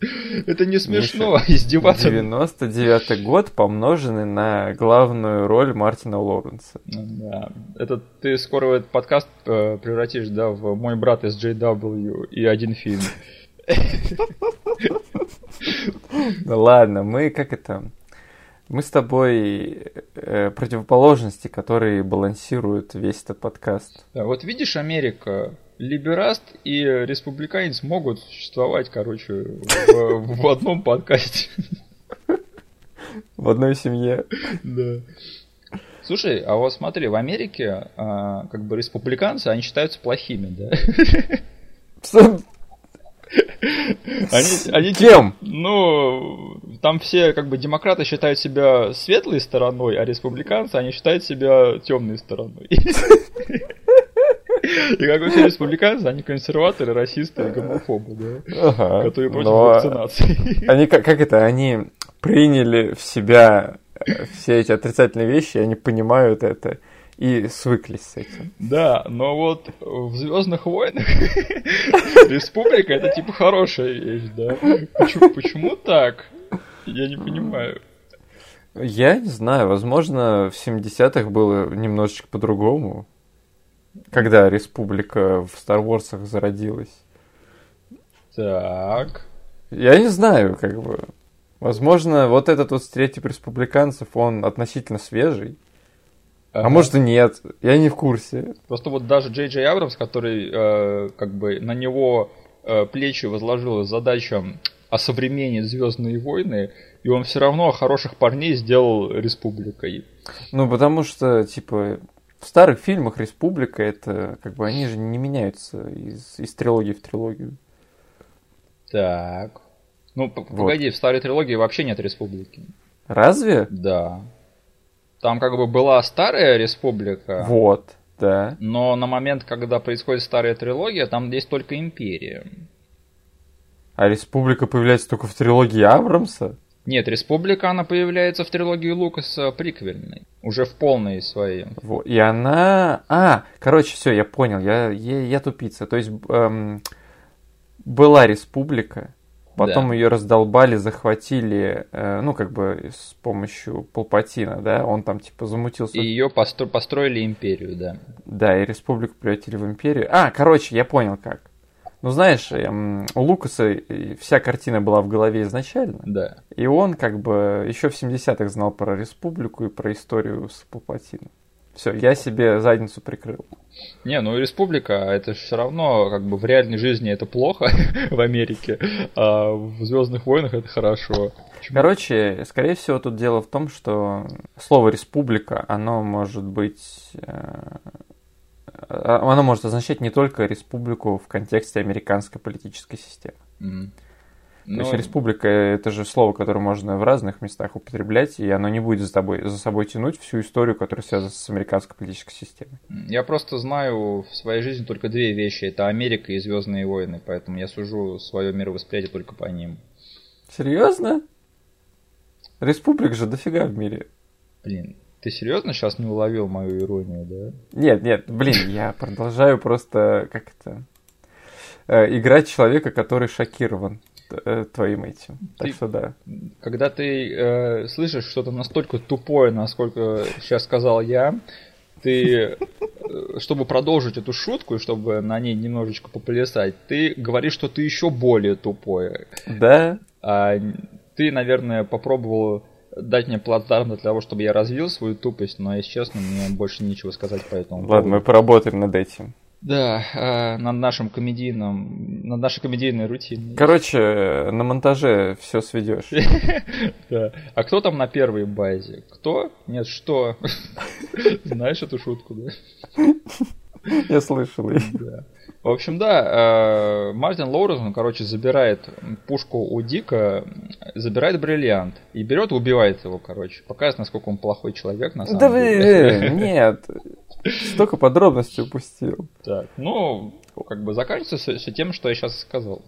Это не смешно, Миша, издеваться. 99 год, помноженный на главную роль Мартина Лоуренса. Ну да. Это ты скоро этот подкаст э, превратишь, да, в «Мой брат из JW» и один фильм. Ладно, мы как это... Мы с тобой э, противоположности, которые балансируют весь этот подкаст. Да, вот видишь, Америка, либераст и республиканец могут существовать, короче, в, в одном подкасте. В одной семье. Да. Слушай, а вот смотри, в Америке а, как бы республиканцы, они считаются плохими, да? Они, они Кем? Ну, там все как бы демократы считают себя светлой стороной, а республиканцы, они считают себя темной стороной. И как бы все республиканцы, они консерваторы, расисты и гомофобы, да? Ага, которые против вакцинации. Они как, как это, они приняли в себя все эти отрицательные вещи, они понимают это и свыклись с этим. Да, но вот в Звездных войнах республика это типа хорошая вещь, да? Почему, почему так? Я не понимаю. Я не знаю, возможно, в 70-х было немножечко по-другому, когда республика в Star Wars зародилась. Так. Я не знаю, как бы. Возможно, вот этот вот стереотип республиканцев, он относительно свежий. А ага. может и нет, я не в курсе. Просто вот даже Джей Джей Абрамс, который э, как бы на него э, плечи возложила задача осовременить Звездные войны, и он все равно хороших парней сделал республикой. Ну, потому что, типа, в старых фильмах Республика это как бы они же не меняются из, из трилогии в трилогию. Так. Ну, вот. погоди, в старой трилогии вообще нет республики. Разве? Да. Там как бы была старая республика. Вот, да. Но на момент, когда происходит старая трилогия, там есть только империя. А республика появляется только в трилогии Абрамса? Нет, республика, она появляется в трилогии Лукаса приквельной. Уже в полной своей. Вот. И она... А, короче, все, я понял, я, я, я тупица. То есть эм, была республика, Потом да. ее раздолбали, захватили, э, ну, как бы с помощью Палпатина, да, он там типа замутился. И ее постро- построили империю, да. Да, и республику превратили в империю. А, короче, я понял как. Ну, знаешь, эм, у Лукаса вся картина была в голове изначально. Да. И он как бы еще в 70-х знал про республику и про историю с Палпатином. Все, я себе задницу прикрыл. Не, ну республика, это все равно, как бы в реальной жизни это плохо в Америке, а в Звездных войнах это хорошо. Почему? Короче, скорее всего, тут дело в том, что слово республика, оно может быть э, оно может означать не только республику в контексте американской политической системы. Mm. Но... То есть ну, республика это же слово, которое можно в разных местах употреблять, и оно не будет за, тобой, за собой тянуть всю историю, которая связана с американской политической системой. Я просто знаю в своей жизни только две вещи. Это Америка и Звездные войны, поэтому я сужу свое мировосприятие только по ним. Серьезно? Республик же дофига в мире. Блин, ты серьезно сейчас не уловил мою иронию, да? Нет, нет, блин, я продолжаю просто как это э, играть человека, который шокирован. Э, твоим этим. Так ты, что да. Когда ты э, слышишь что-то настолько тупое, насколько сейчас сказал я, ты, э, чтобы продолжить эту шутку и чтобы на ней немножечко поплясать, ты говоришь, что ты еще более тупой. Да. А ты, наверное, попробовал дать мне плацдарм для того, чтобы я развил свою тупость, но, если честно, мне больше нечего сказать по этому Ладно, поводу. мы поработаем над этим. Да, э, над нашим комедийным, над нашей комедийной рутиной. Короче, на монтаже все сведешь. Да. А кто там на первой базе? Кто? Нет, что? Знаешь эту шутку, да? Я слышал. Да. В общем, да, э, Мартин Лоуренс, короче, забирает пушку у Дика, забирает бриллиант и берет и убивает его, короче. Показывает, насколько он плохой человек, на самом Да деле. вы, нет. Столько подробностей упустил. Так, ну, как бы заканчивается все тем, что я сейчас сказал.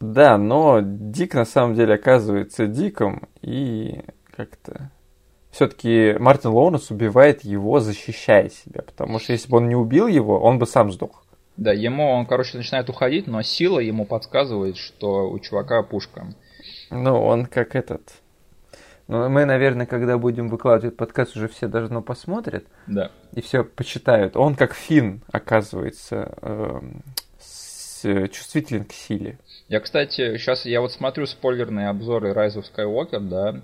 Да, но Дик на самом деле оказывается Диком, и как-то... Все-таки Мартин Лоуренс убивает его, защищая себя, потому что если бы он не убил его, он бы сам сдох. Да, ему он, короче, начинает уходить, но сила ему подсказывает, что у чувака пушка. Ну, он как этот... Ну, мы, наверное, когда будем выкладывать подкаст, уже все давно посмотрят Да. и все почитают. Он как Финн, оказывается, эм, с- чувствителен к силе. Я, кстати, сейчас я вот смотрю спойлерные обзоры Rise of Skywalker, да,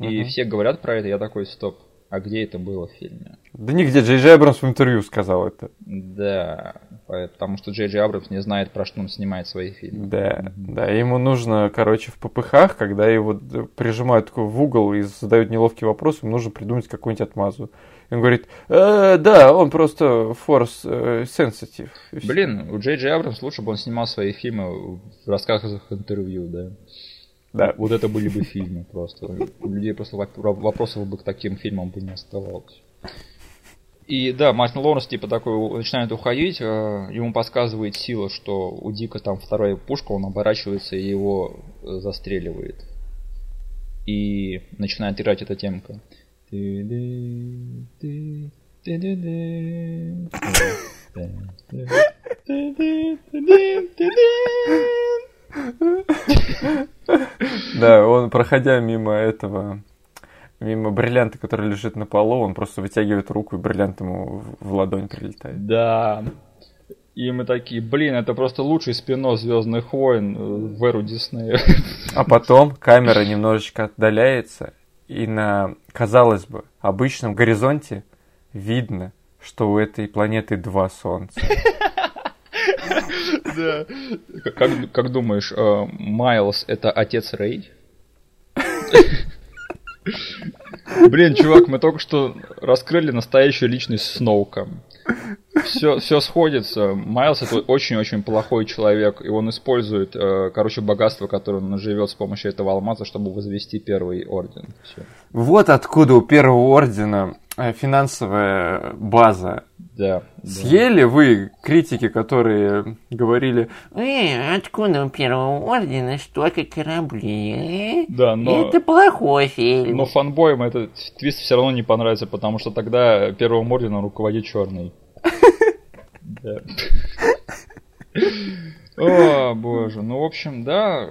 и Мгм. все говорят про это, я такой, стоп, а где это было в фильме? Да нигде Джей Джей Абрамс в интервью сказал это. Да, потому что Джей Джей Абрамс не знает, про что он снимает свои фильмы. Да, да, ему нужно, короче, в ППХ, когда его прижимают в угол и задают неловкий вопрос, ему нужно придумать какую-нибудь отмазу. И он говорит, «Э, да, он просто force э, sensitive. Блин, у Джей Джей Абрамс лучше бы он снимал свои фильмы в рассказах интервью, да. Да. Вот это были бы фильмы просто. У людей просто воп- вопросов бы к таким фильмам бы не оставалось. И да, Мартин Лоуренс типа такой начинает уходить, э, ему подсказывает сила, что у Дика там вторая пушка, он оборачивается и его э, застреливает. И начинает играть эта темка. Да, он, проходя мимо этого, мимо бриллианта, который лежит на полу, он просто вытягивает руку, и бриллиант ему в- ладонь прилетает. Да. И мы такие, блин, это просто лучший спин Звездных войн в эру Диснея. А потом камера немножечко отдаляется, и на, казалось бы, обычном горизонте видно, что у этой планеты два солнца. Да. Как, как думаешь, э, Майлз это отец Рэй? Блин, чувак, мы только что раскрыли настоящую личность Сноука. Все, все сходится. Майлз это очень-очень плохой человек, и он использует, э, короче, богатство, которое он наживет с помощью этого алмаза, чтобы возвести первый орден. Всё. Вот откуда у Первого Ордена э, финансовая база. Да. да. Съели вы критики, которые говорили, Э, откуда у Первого Ордена столько кораблей? э? Да, но... Это плохой фильм. Но фанбоям этот твист все равно не понравится, потому что тогда первым орденом руководит черный. Да. О, боже. Ну, в общем, да.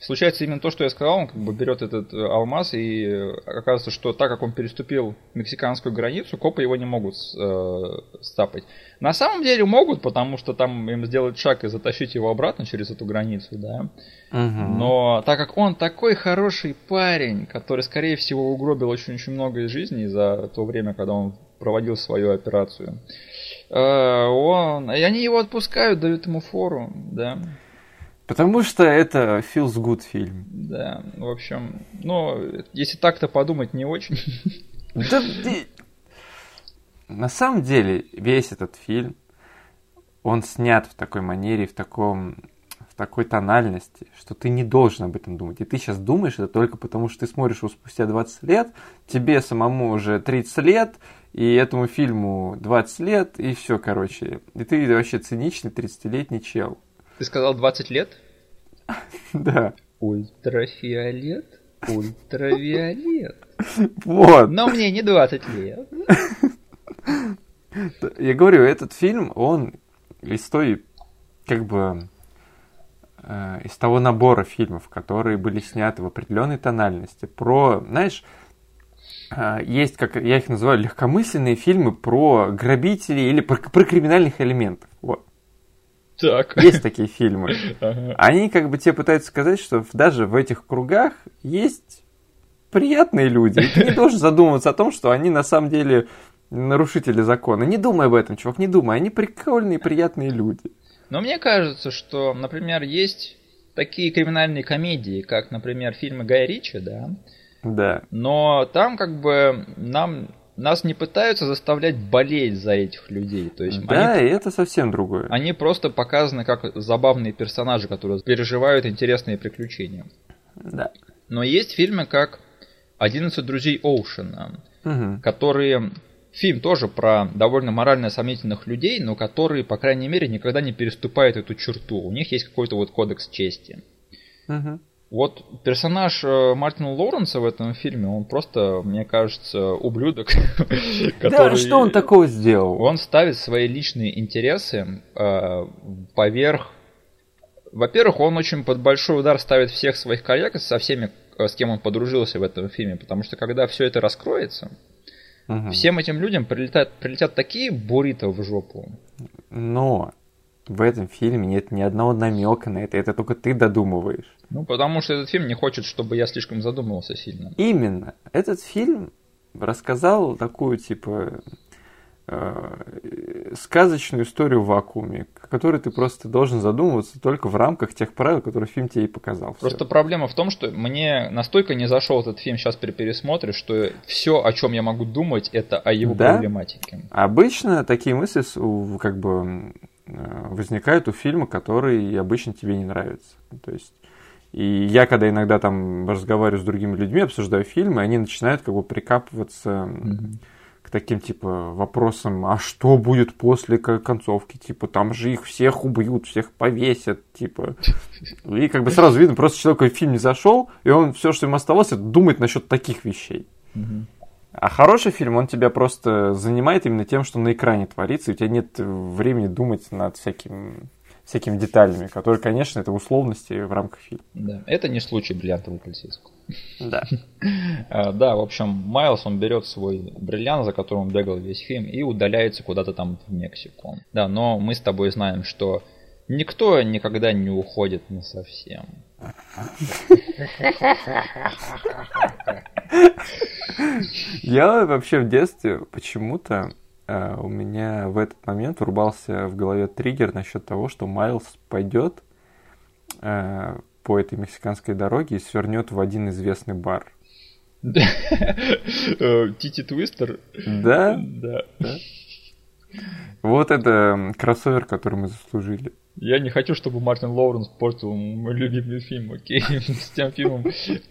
Случается именно то, что я сказал, он как бы берет этот э, алмаз, и э, оказывается, что так как он переступил мексиканскую границу, копы его не могут э, стапать. На самом деле могут, потому что там им сделать шаг и затащить его обратно через эту границу, да. «Мгм». Но так как он такой хороший парень, который, скорее всего, угробил очень-очень много из жизни за то время, когда он проводил свою операцию, э, он... и они его отпускают, дают ему фору, да. Потому что это feels good фильм. Да, в общем, ну, если так-то подумать, не очень. Да На самом деле, весь этот фильм, он снят в такой манере, в таком в такой тональности, что ты не должен об этом думать. И ты сейчас думаешь это только потому, что ты смотришь его спустя 20 лет, тебе самому уже 30 лет, и этому фильму 20 лет, и все, короче. И ты вообще циничный 30-летний чел. Ты сказал 20 лет? Да. Ультрафиолет? Ультравиолет. Вот. Но мне не 20 лет. Я говорю, этот фильм, он из той, как бы, э, из того набора фильмов, которые были сняты в определенной тональности. Про, знаешь, э, есть, как я их называю, легкомысленные фильмы про грабителей или про, про криминальных элементов. Вот. Так. Есть такие фильмы. Ага. Они как бы тебе пытаются сказать, что даже в этих кругах есть приятные люди. И ты не должен задумываться о том, что они на самом деле нарушители закона. Не думай об этом, чувак, не думай. Они прикольные, приятные люди. Но мне кажется, что, например, есть такие криминальные комедии, как, например, фильмы Гая Ричи, да, Да. но там как бы нам нас не пытаются заставлять болеть за этих людей. То есть Да, они, и это совсем другое. они просто показаны как забавные персонажи, которые переживают интересные приключения. Да. Но есть фильмы как «11 друзей Оушена», Мгм. которые... Фильм тоже про довольно морально сомнительных людей, но которые, по крайней мере, никогда не переступают эту черту. У них есть какой-то вот кодекс чести. Мгм. Вот персонаж э, Мартина Лоуренса в этом фильме, он просто, мне кажется, ублюдок. Да, что он такого сделал? Он ставит свои личные интересы э, поверх... Во-первых, он очень под большой удар ставит всех своих коллег со всеми, э, с кем он подружился в этом фильме, потому что когда все это раскроется, всем этим людям прилетят, прилетят такие буррито в жопу. Но в этом фильме нет ни одного намека на это. Это только ты додумываешь. Ну, потому что этот фильм не хочет, чтобы я слишком задумывался сильно. Именно. Этот фильм рассказал такую, типа, э, сказочную историю в вакууме, о которой ты просто должен задумываться только в рамках тех правил, которые фильм тебе и показал. Просто проблема в том, что мне настолько не зашел этот фильм сейчас при пересмотре, что все, о чем я могу думать, это о его Да? проблематике. Обычно такие мысли как бы э, возникают у фильма, который обычно тебе не нравится. То есть и я, когда иногда там разговариваю с другими людьми, обсуждаю фильмы, они начинают как бы прикапываться м, к таким типа вопросам, а что будет после концовки, типа там же их всех убьют, всех повесят, типа. И как бы сразу видно, просто человек в фильм не зашел, и он все, что ему оставалось, это думать насчет таких вещей. Мгм. А хороший фильм, он тебя просто занимает именно тем, что на экране творится, и у тебя нет времени думать над всяким, всякими деталями, которые, конечно, это условности в рамках фильма. Да, это не случай бриллиантового полицейского. Да. А, Да, в общем, Майлз, он берет свой бриллиант, за которым он бегал весь фильм, и удаляется куда-то там в Мексику. Да, но мы с тобой знаем, что никто никогда не уходит на совсем. Я вообще в детстве почему-то у меня в этот момент врубался в голове триггер насчет того, что Майлз пойдет э, по этой мексиканской дороге и свернет в один известный бар. Э, Тити Твистер. Да, Да. вот это кроссовер, который мы заслужили. Я не хочу, чтобы Мартин Лоуренс портил мой любимый фильм, окей? С тем фильмом...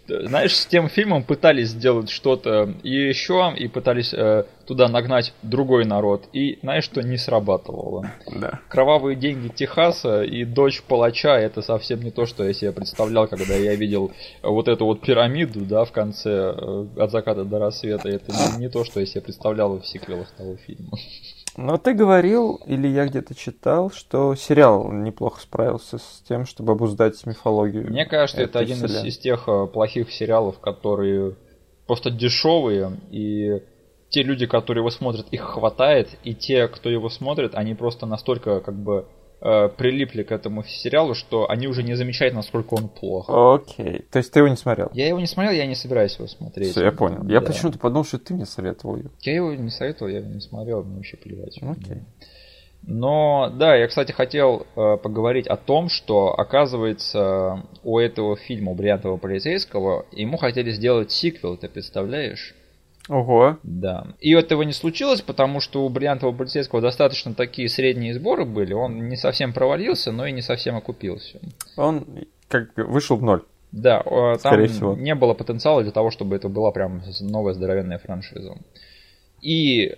Знаешь, с тем фильмом пытались сделать что-то и еще, и пытались э, туда нагнать другой народ. И знаешь, что не срабатывало. Да. Кровавые деньги Техаса и дочь палача это совсем не то, что я себе представлял, когда я видел вот эту вот пирамиду, да, в конце э, от заката до рассвета. Это не, не то, что я себе представлял в сиквелах того фильма. Но ты говорил, или я где-то читал, что сериал неплохо справился с тем, чтобы обуздать мифологию. Мне кажется, это один из, из тех э, плохих сериалов, которые просто дешевые, и те люди, которые его смотрят, их хватает, и те, кто его смотрит, они просто настолько как бы э, прилипли к этому сериалу, что они уже не замечают, насколько он плох. Окей. То есть ты его не смотрел? Я его не смотрел, я не собираюсь его смотреть. Всё, я понял. Я Да. почему-то подумал, что ты мне советовал ее. Я его не советовал, я его не смотрел, мне вообще плевать. Окей. Но да, я, кстати, хотел э, поговорить о том, что, оказывается, у этого фильма, у «Бриллиантового полицейского», ему хотели сделать сиквел, ты представляешь? Ого. Да. И этого не случилось, потому что у «Бриллиантового полицейского» достаточно такие средние сборы были, он не совсем провалился, но и не совсем окупился. Он как бы вышел в ноль. Да, э, там Скорее всего. не было потенциала для того, чтобы это была прям новая здоровенная франшиза. И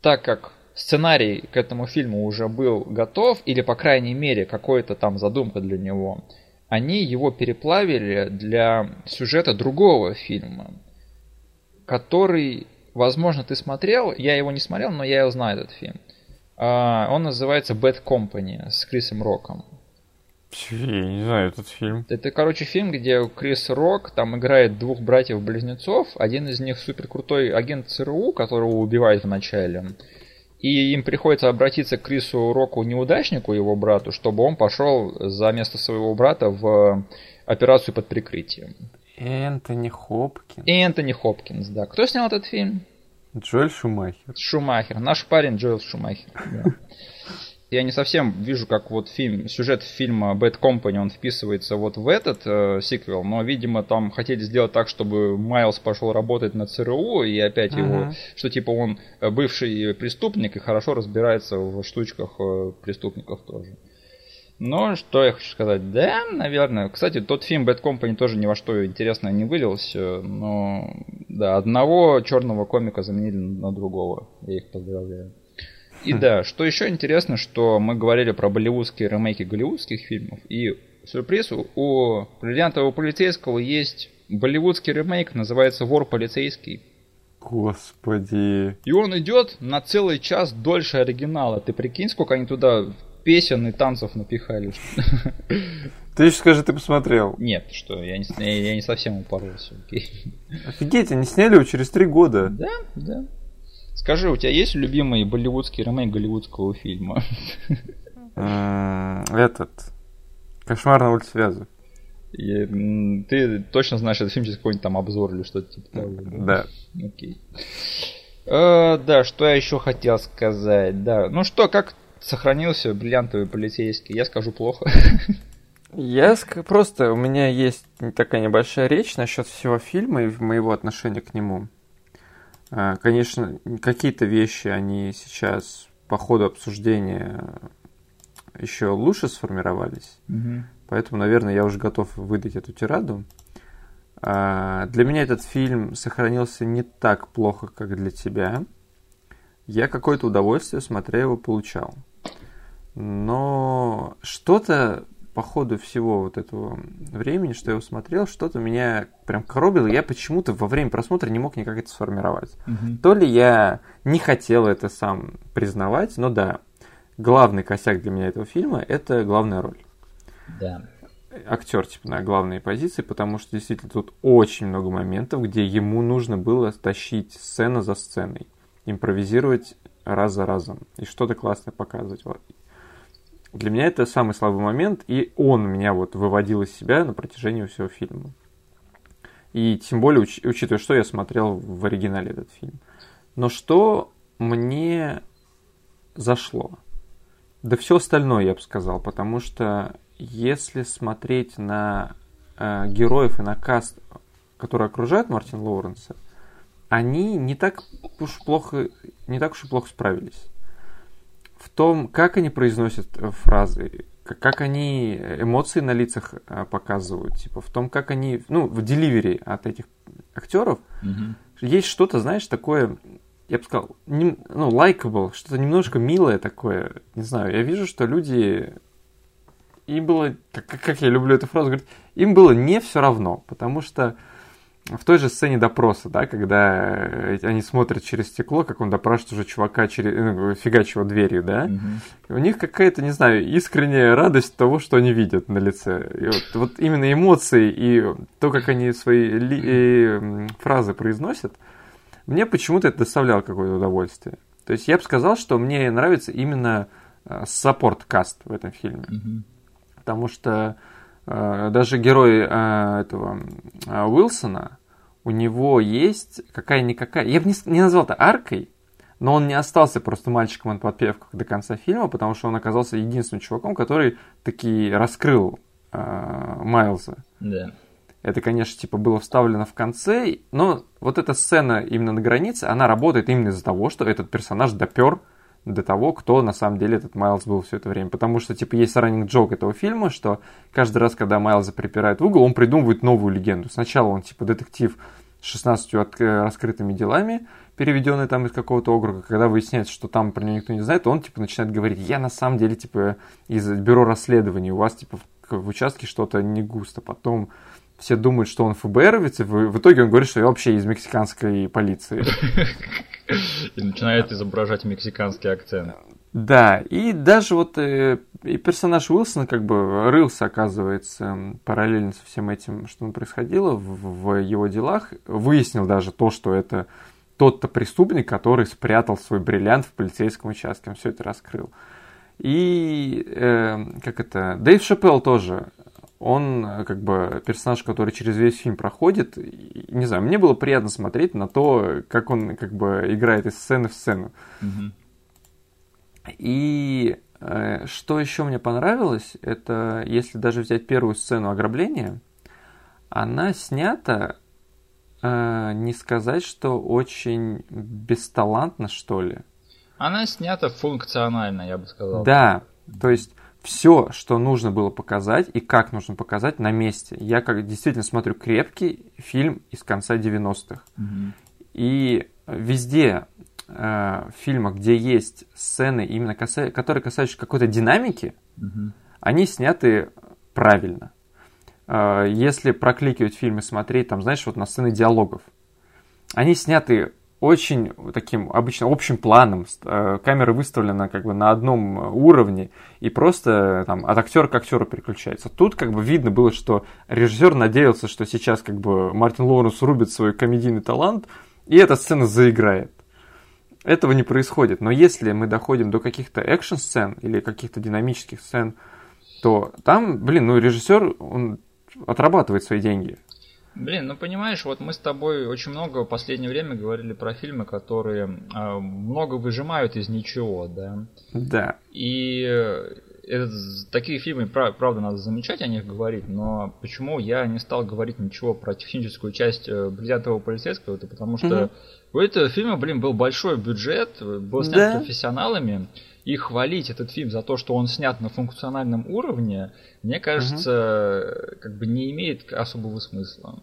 так как сценарий к этому фильму уже был готов, или по крайней мере какая-то там задумка для него, они его переплавили для сюжета другого фильма, который, возможно, ты смотрел, я его не смотрел, но я его знаю, этот фильм. А, Он называется Bad Company с Крисом Роком. Я не знаю этот фильм. Это, короче, фильм, где Крис Рок там играет двух братьев-близнецов. Один из них супер крутой агент ЦРУ, которого убивают в начале. И им приходится обратиться к Крису Року, неудачнику, его брату, чтобы он пошел за место своего брата в операцию под прикрытием. Энтони Хопкин. И Энтони Хопкинс, да. Кто снял этот фильм? Джоэль Шумахер. Шумахер. Наш парень Джоэл Шумахер. да. Я не совсем вижу, как вот фильм, сюжет фильма Bad Company, он вписывается вот в этот э, сиквел, но, видимо, там хотели сделать так, чтобы Майлз пошел работать на ЦРУ, и опять uh-huh. его, что типа он э, бывший преступник и хорошо разбирается в штучках э, преступников тоже. Но что я хочу сказать? Да, наверное. Кстати, тот фильм Bad Company тоже ни во что интересное не вылился. Но да, одного черного комика заменили на другого. Я их поздравляю. И хм. да, что еще интересно, что мы говорили про болливудские ремейки голливудских фильмов. И сюрприз, у бриллиантового полицейского есть болливудский ремейк, называется Вор полицейский. Господи. И он идет на целый час дольше оригинала. Ты прикинь, сколько они туда песен и танцев напихали. Ты еще скажи, ты посмотрел. Нет, что, я не, я, я не совсем упоролся. Окей. Офигеть, они сняли его через три года. Да, да. Скажи, у тебя есть любимый болливудский ремейк голливудского фильма? Этот. Кошмар на улице Вязов. ты точно знаешь этот фильм через какой-нибудь там обзор или что-то типа того? Да. Окей. Э, да, что я еще хотел сказать? Да, ну что, как сохранился бриллиантовый полицейский. Я скажу плохо. Я просто, у меня есть такая небольшая речь насчет всего фильма и моего отношения к нему. А, конечно, какие-то вещи, они сейчас по ходу обсуждения еще лучше сформировались. Угу. Поэтому, наверное, я уже готов выдать эту тираду. А, для меня этот фильм сохранился не так плохо, как для тебя. Я какое-то удовольствие, смотря его, получал. Но что-то по ходу всего вот этого времени, что я его смотрел, что-то меня прям коробило. Я почему-то во время просмотра не мог никак это сформировать. Угу. То ли я не хотел это сам признавать, но да, главный косяк для меня этого фильма – это главная роль. Да. Актер, типа, на главной позиции, потому что действительно тут очень много моментов, где ему нужно было тащить сцену за сценой, импровизировать раз за разом и что-то классное показывать. Для меня это самый слабый момент, и он меня вот выводил из себя на протяжении всего фильма. И тем более, уч- учитывая, что я смотрел в оригинале этот фильм. Но что мне зашло? Да все остальное, я бы сказал, потому что если смотреть на э, героев и на каст, который окружает Мартин Лоуренса, они не так уж плохо, не так уж и плохо справились в том, как они произносят э, фразы, как они эмоции на лицах э, показывают, типа в том, как они, ну, в деливере от этих актеров угу. есть что-то, знаешь, такое, я бы сказал, не, ну, likable, что-то немножко милое такое, не знаю, я вижу, что люди, им было, как, как я люблю эту фразу, говорит, им было не все равно, потому что в той же сцене допроса, да, когда э, они смотрят через стекло, как он допрашивает уже чувака через, ну, фигачего дверью, да, угу. у них какая-то, не знаю, искренняя радость того, что они видят на лице. И вот, вот именно эмоции и то, как они свои ли, и, фразы произносят, мне почему-то это доставляло какое-то удовольствие. То есть я бы сказал, что мне нравится именно саппорт-каст в этом фильме. Угу. Потому что Э, даже герой э, этого э, Уилсона, у него есть какая-никакая... Я бы не, не назвал это аркой, но он не остался просто мальчиком от подпевках до конца фильма, потому что он оказался единственным чуваком, который таки раскрыл э, Майлза. Да. Это, конечно, типа было вставлено в конце, но вот эта сцена именно на границе, она работает именно из-за того, что этот персонаж допер до того, кто на самом деле этот Майлз был все это время. Потому что, типа, есть раннинг джок этого фильма, что каждый раз, когда Майлза припирает в угол, он придумывает новую легенду. Сначала он, типа, детектив с 16 от, э, раскрытыми делами, переведенный там из какого-то округа, когда выясняется, что там про него никто не знает, он, типа, начинает говорить, я на самом деле, типа, из бюро расследований, у вас, типа, в, в участке что-то не густо. Потом все думают, что он ФБРовец, и в, итоге он говорит, что я вообще из мексиканской полиции. И начинает изображать мексиканский акцент. Да, и даже вот э, и персонаж Уилсона как бы рылся, оказывается, параллельно со всем этим, что происходило в, в его делах, выяснил даже то, что это тот-то преступник, который спрятал свой бриллиант в полицейском участке, он все это раскрыл. И э, как это, Дэйв Шапелл тоже он э, как бы персонаж, который через весь фильм проходит. И, не знаю, мне было приятно смотреть на то, как он как бы играет из сцены в сцену. Угу. И Э, Что еще мне понравилось, это если даже взять первую сцену ограбления, она снята, э, не сказать, что очень бесталантно, что ли. Она снята функционально, я бы сказал. Да, то есть все, что нужно было показать и как нужно показать на месте. Я как действительно смотрю крепкий фильм из конца 90-х. Мгм. И везде э, в фильмах, где есть сцены, именно каса- которые касаются какой-то динамики, Мгм. они сняты правильно. Э, Если прокликивать фильмы, смотреть, там, знаешь, вот на сцены диалогов, они сняты очень таким обычно общим планом. Э, Камера выставлена как бы на одном э, уровне и просто там от актера к актеру переключается. Тут как бы видно было, что режиссер надеялся, что сейчас как бы Мартин Лоуренс рубит свой комедийный талант и эта сцена заиграет. Этого не происходит. Но если мы доходим до каких-то экшн-сцен или каких-то динамических сцен, то там, блин, ну режиссер, он отрабатывает свои деньги. Блин, ну понимаешь, вот мы с тобой очень много в последнее время говорили про фильмы, которые а, много выжимают из ничего, да. Да. И э, это такие фильмы, пра- правда, надо замечать о них говорить, но почему я не стал говорить ничего про техническую часть э, «Бриллиантового полицейского», это потому что Мгм. у этого фильма, блин, был большой бюджет, э, был снят Да. профессионалами, и хвалить этот фильм за то, что он снят на функциональном уровне, мне кажется, э, как бы не имеет особого смысла.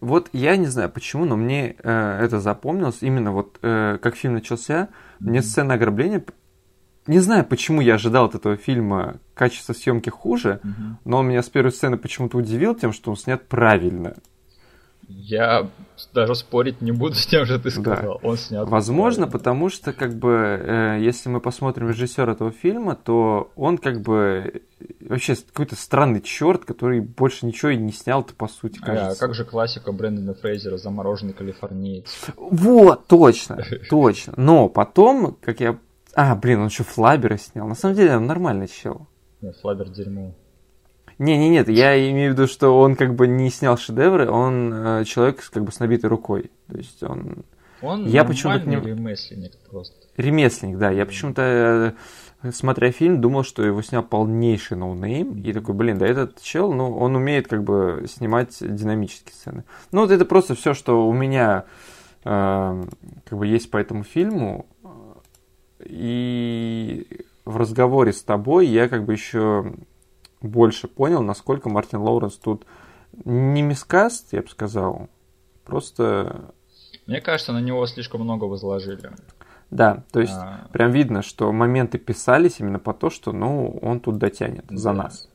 Вот я не знаю почему, но мне э, это запомнилось. Именно вот э, как фильм начался, мне сцена ограбления... Не знаю, почему я ожидал от этого фильма качество съемки хуже, Мгм. но он меня с первой сцены почему-то удивил тем, что он снят правильно. Я даже спорить не буду с тем, что ты Да. сказал. Он снят. Возможно, потому что, как бы, э, если мы посмотрим режиссера этого фильма, то он, как бы, вообще какой-то странный черт, который больше ничего и не снял-то, по сути, А, кажется. как же классика Брэндона Фрейзера «Замороженный калифорниец». Вот, точно, точно. Но потом, как я... А, блин, он еще Флабера снял. На самом деле, он нормальный чел. Нет, Флабер дерьмо. Не, не, нет, я имею в виду, что он как бы не снял шедевры, он э, человек как бы с набитой рукой. То есть он Он Я почему-то ним- ремесленник просто. ремесленник, да. Я почему-то, э, смотря фильм, думал, что его снял полнейший noname. И такой, блин, да этот чел, ну, он умеет как бы снимать динамические сцены. Ну, вот это просто все, что у меня э, как бы есть по этому фильму. И в разговоре с тобой я как бы еще больше понял, насколько Мартин Лоуренс тут не miscast, я бы сказал, просто Мне кажется, на него слишком много возложили. да, то есть А, прям видно, что моменты писались именно по то, что, ну, он тут дотянет за Да. нас.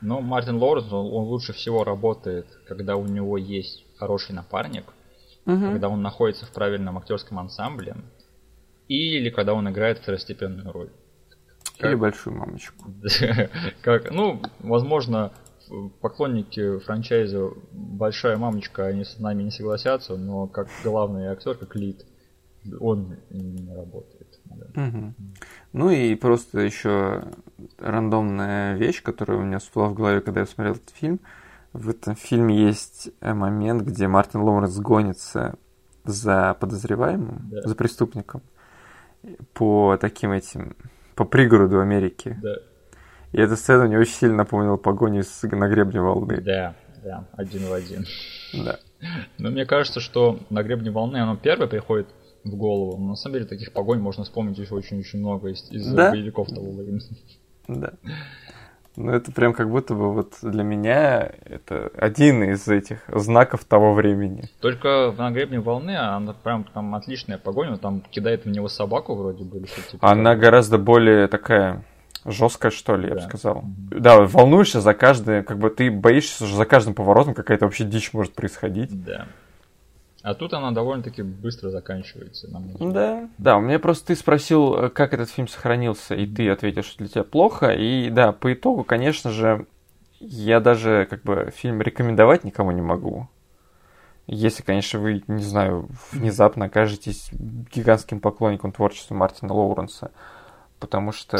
Но Мартин Лоуренс, он, он лучше всего работает, когда у него есть хороший напарник, Мгм. когда он находится в правильном актерском ансамбле, или когда он играет второстепенную роль. Или Как- большую мамочку. как, ну, возможно, поклонники франчайза «Большая мамочка», они с нами не согласятся, но как главный актер, как лид, он не работает. Мгм. Ну и просто еще рандомная вещь, которая у меня всплыла в голове, когда я смотрел этот фильм. В этом фильме есть э, момент, где Мартин Лоуренс гонится за подозреваемым, Да. за преступником по таким этим, по пригороду Америки. Да, И эта сцена мне очень сильно напомнила погоню с, на гребне волны. да, да, один в один. Да. Но мне кажется, что на гребне волны оно первое приходит в голову. Но на самом деле таких погонь можно вспомнить еще очень-очень много из, из Да? боевиков того времени. Да. Ну, это прям как будто бы вот для меня это один из этих знаков того времени. Только на гребне волны она прям там отличная погоня, он там кидает в него собаку вроде бы. типа Она того. гораздо более такая жесткая, что ли, я бы сказал. Да, волнуешься за каждый, как бы ты боишься, что за каждым поворотом какая-то вообще дичь может происходить. Да. А тут она довольно-таки быстро заканчивается. на мой взгляд. Да. Да, у меня просто ты спросил, э, как этот фильм сохранился, и ты ответил, что для тебя плохо. И да, по итогу, конечно же, я даже как бы фильм рекомендовать никому не могу. Если, конечно, вы, не знаю, внезапно окажетесь гигантским поклонником творчества Мартина Лоуренса. Потому что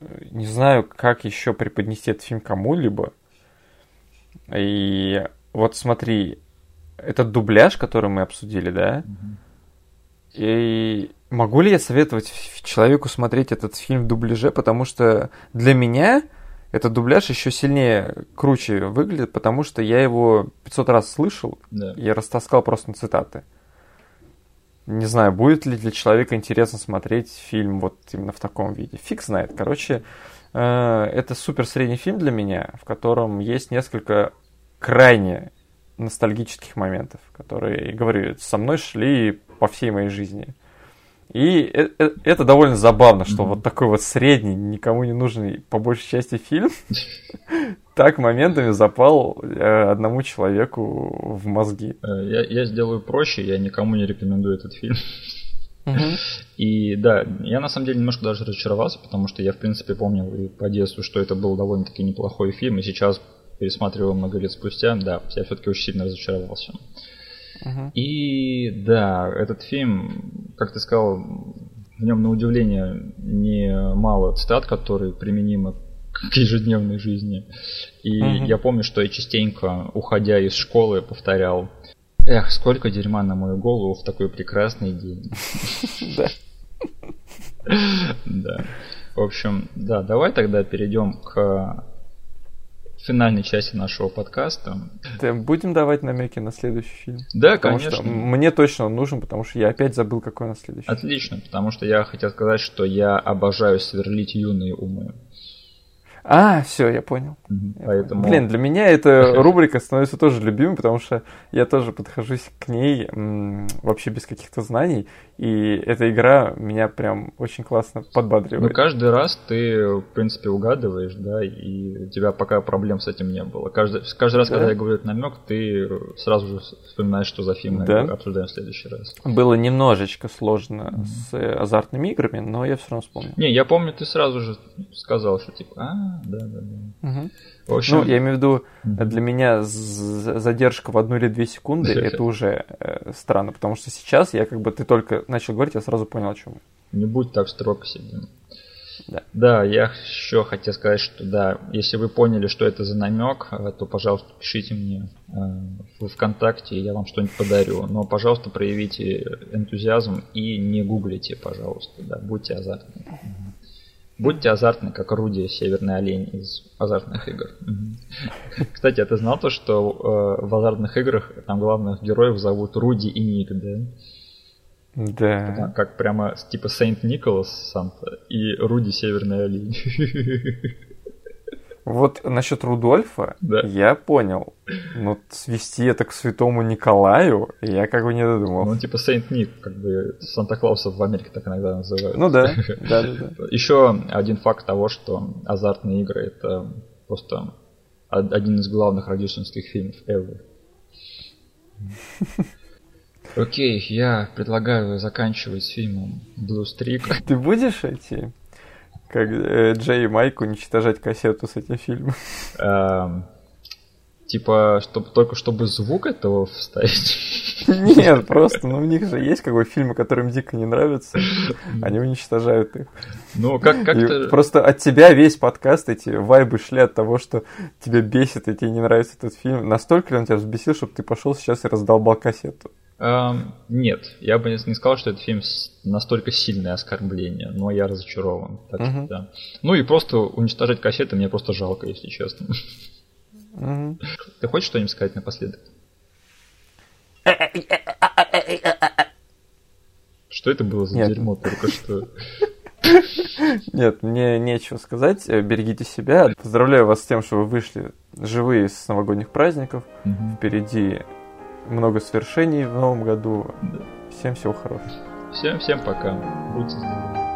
э, не знаю, как еще преподнести этот фильм кому-либо. И вот смотри, этот дубляж, который мы обсудили, да, и Могу ли я советовать человеку смотреть этот фильм в дубляже, потому что для меня этот дубляж еще сильнее, круче выглядит, потому что я его 500 раз слышал Да. и растаскал просто на цитаты. Не знаю, будет ли для человека интересно смотреть фильм вот именно в таком виде. Фиг знает. Короче, э, это супер средний фильм для меня, в котором есть несколько крайне ностальгических моментов, которые, говорю, со мной шли по всей моей жизни. И э- э- это довольно забавно, что Мгм. вот такой вот средний, никому не нужный по большей части фильм так моментами запал э, одному человеку в мозги. Я, я сделаю проще, я никому не рекомендую этот фильм. И да, я на самом деле немножко даже разочаровался, потому что я, в принципе, помнил и по детству, что это был довольно-таки неплохой фильм, и сейчас, пересматривая много лет спустя, да, я все-таки очень сильно разочаровался. Мгм. И да, этот фильм, как ты сказал, в нем на удивление немало цитат, которые применимы к ежедневной жизни. И Мгм. я помню, что я частенько, уходя из школы, повторял Эх, сколько дерьма на мою голову в такой прекрасный день. Да. Да. В общем, да, давай тогда перейдем к финальной части нашего подкаста. Будем давать намеки на следующий фильм. Да, Потому конечно. что мне точно он нужен, потому что я опять забыл, какой на следующий. Отлично, потому что я хотел сказать, что я обожаю сверлить юные умы. А, все, я понял. Поэтому... Блин, для меня эта рубрика становится тоже любимой, потому что я тоже подхожусь к ней м, вообще без каких-то знаний, и эта игра меня прям очень классно Ну, подбадривает. каждый раз ты, в принципе, угадываешь, да, и у тебя пока проблем с этим не было. Каждый, каждый раз, Да. когда я говорю этот намек, ты сразу же вспоминаешь, что за фильм мы Да. обсуждаем в следующий раз. Было немножечко сложно с э, азартными играми, но я все равно вспомнил. Не, я помню, ты сразу же сказал, что типа, а, да, да, да. В общем, Ну, я имею в виду, для меня задержка в одну или две секунды это уже э, странно, потому что сейчас я как бы ты только начал говорить, я сразу понял, о чем. Не будь так строг к себе. Да. я еще хотел сказать, что да, если вы поняли, что это за намек, э, то, пожалуйста, пишите мне э, в ВКонтакте, я вам что-нибудь подарю. Но, пожалуйста, проявите энтузиазм и не гуглите, пожалуйста, да, будьте азартны. Будьте азартны, как орудие Северный олень из азартных игр. Кстати, а ты знал то, что э, в азартных играх там главных героев зовут Руди и Ник, да? Да. Как прямо типа Сейнт Николас Санта и Руди Северный олень. Вот насчет Рудольфа Да. я понял. Но свести это к святому Николаю я как бы не Ну, додумал. Он типа Сейнт Ник, как бы Санта-Клауса в Америке так иногда называют. Ну да, да, да, да. Еще один факт того, что азартные игры это просто од- один из главных рождественских фильмов ever. Окей, я предлагаю заканчивать фильмом Blue Streak. Ты будешь эти, как э, Джей и Майк, уничтожать кассету с этим фильмом? Эм, Типа, чтобы только чтобы звук этого вставить. Нет, просто, ну у них же есть как бы фильмы, которым дико не нравятся, они уничтожают их. Ну, как, как-то... Просто от тебя весь подкаст, эти вайбы шли от того, что тебе бесит и тебе не нравится этот фильм. Настолько ли он тебя взбесил, чтобы ты пошел сейчас и раздолбал кассету? Эм, нет, я бы не сказал, что этот фильм настолько сильное оскорбление, но я разочарован. Так что Мгм. да. Ну и просто уничтожать кассеты мне просто жалко, если честно. Мгм. Ты хочешь что-нибудь сказать напоследок? Что это было за Нет. дерьмо только что? Нет, мне нечего сказать. Э, Берегите себя. Поздравляю вас с тем, что вы вышли живые с новогодних праздников. Мгм. Впереди много свершений в новом году. Всем всего хорошего. Всем, всем пока. Будьте здоровы.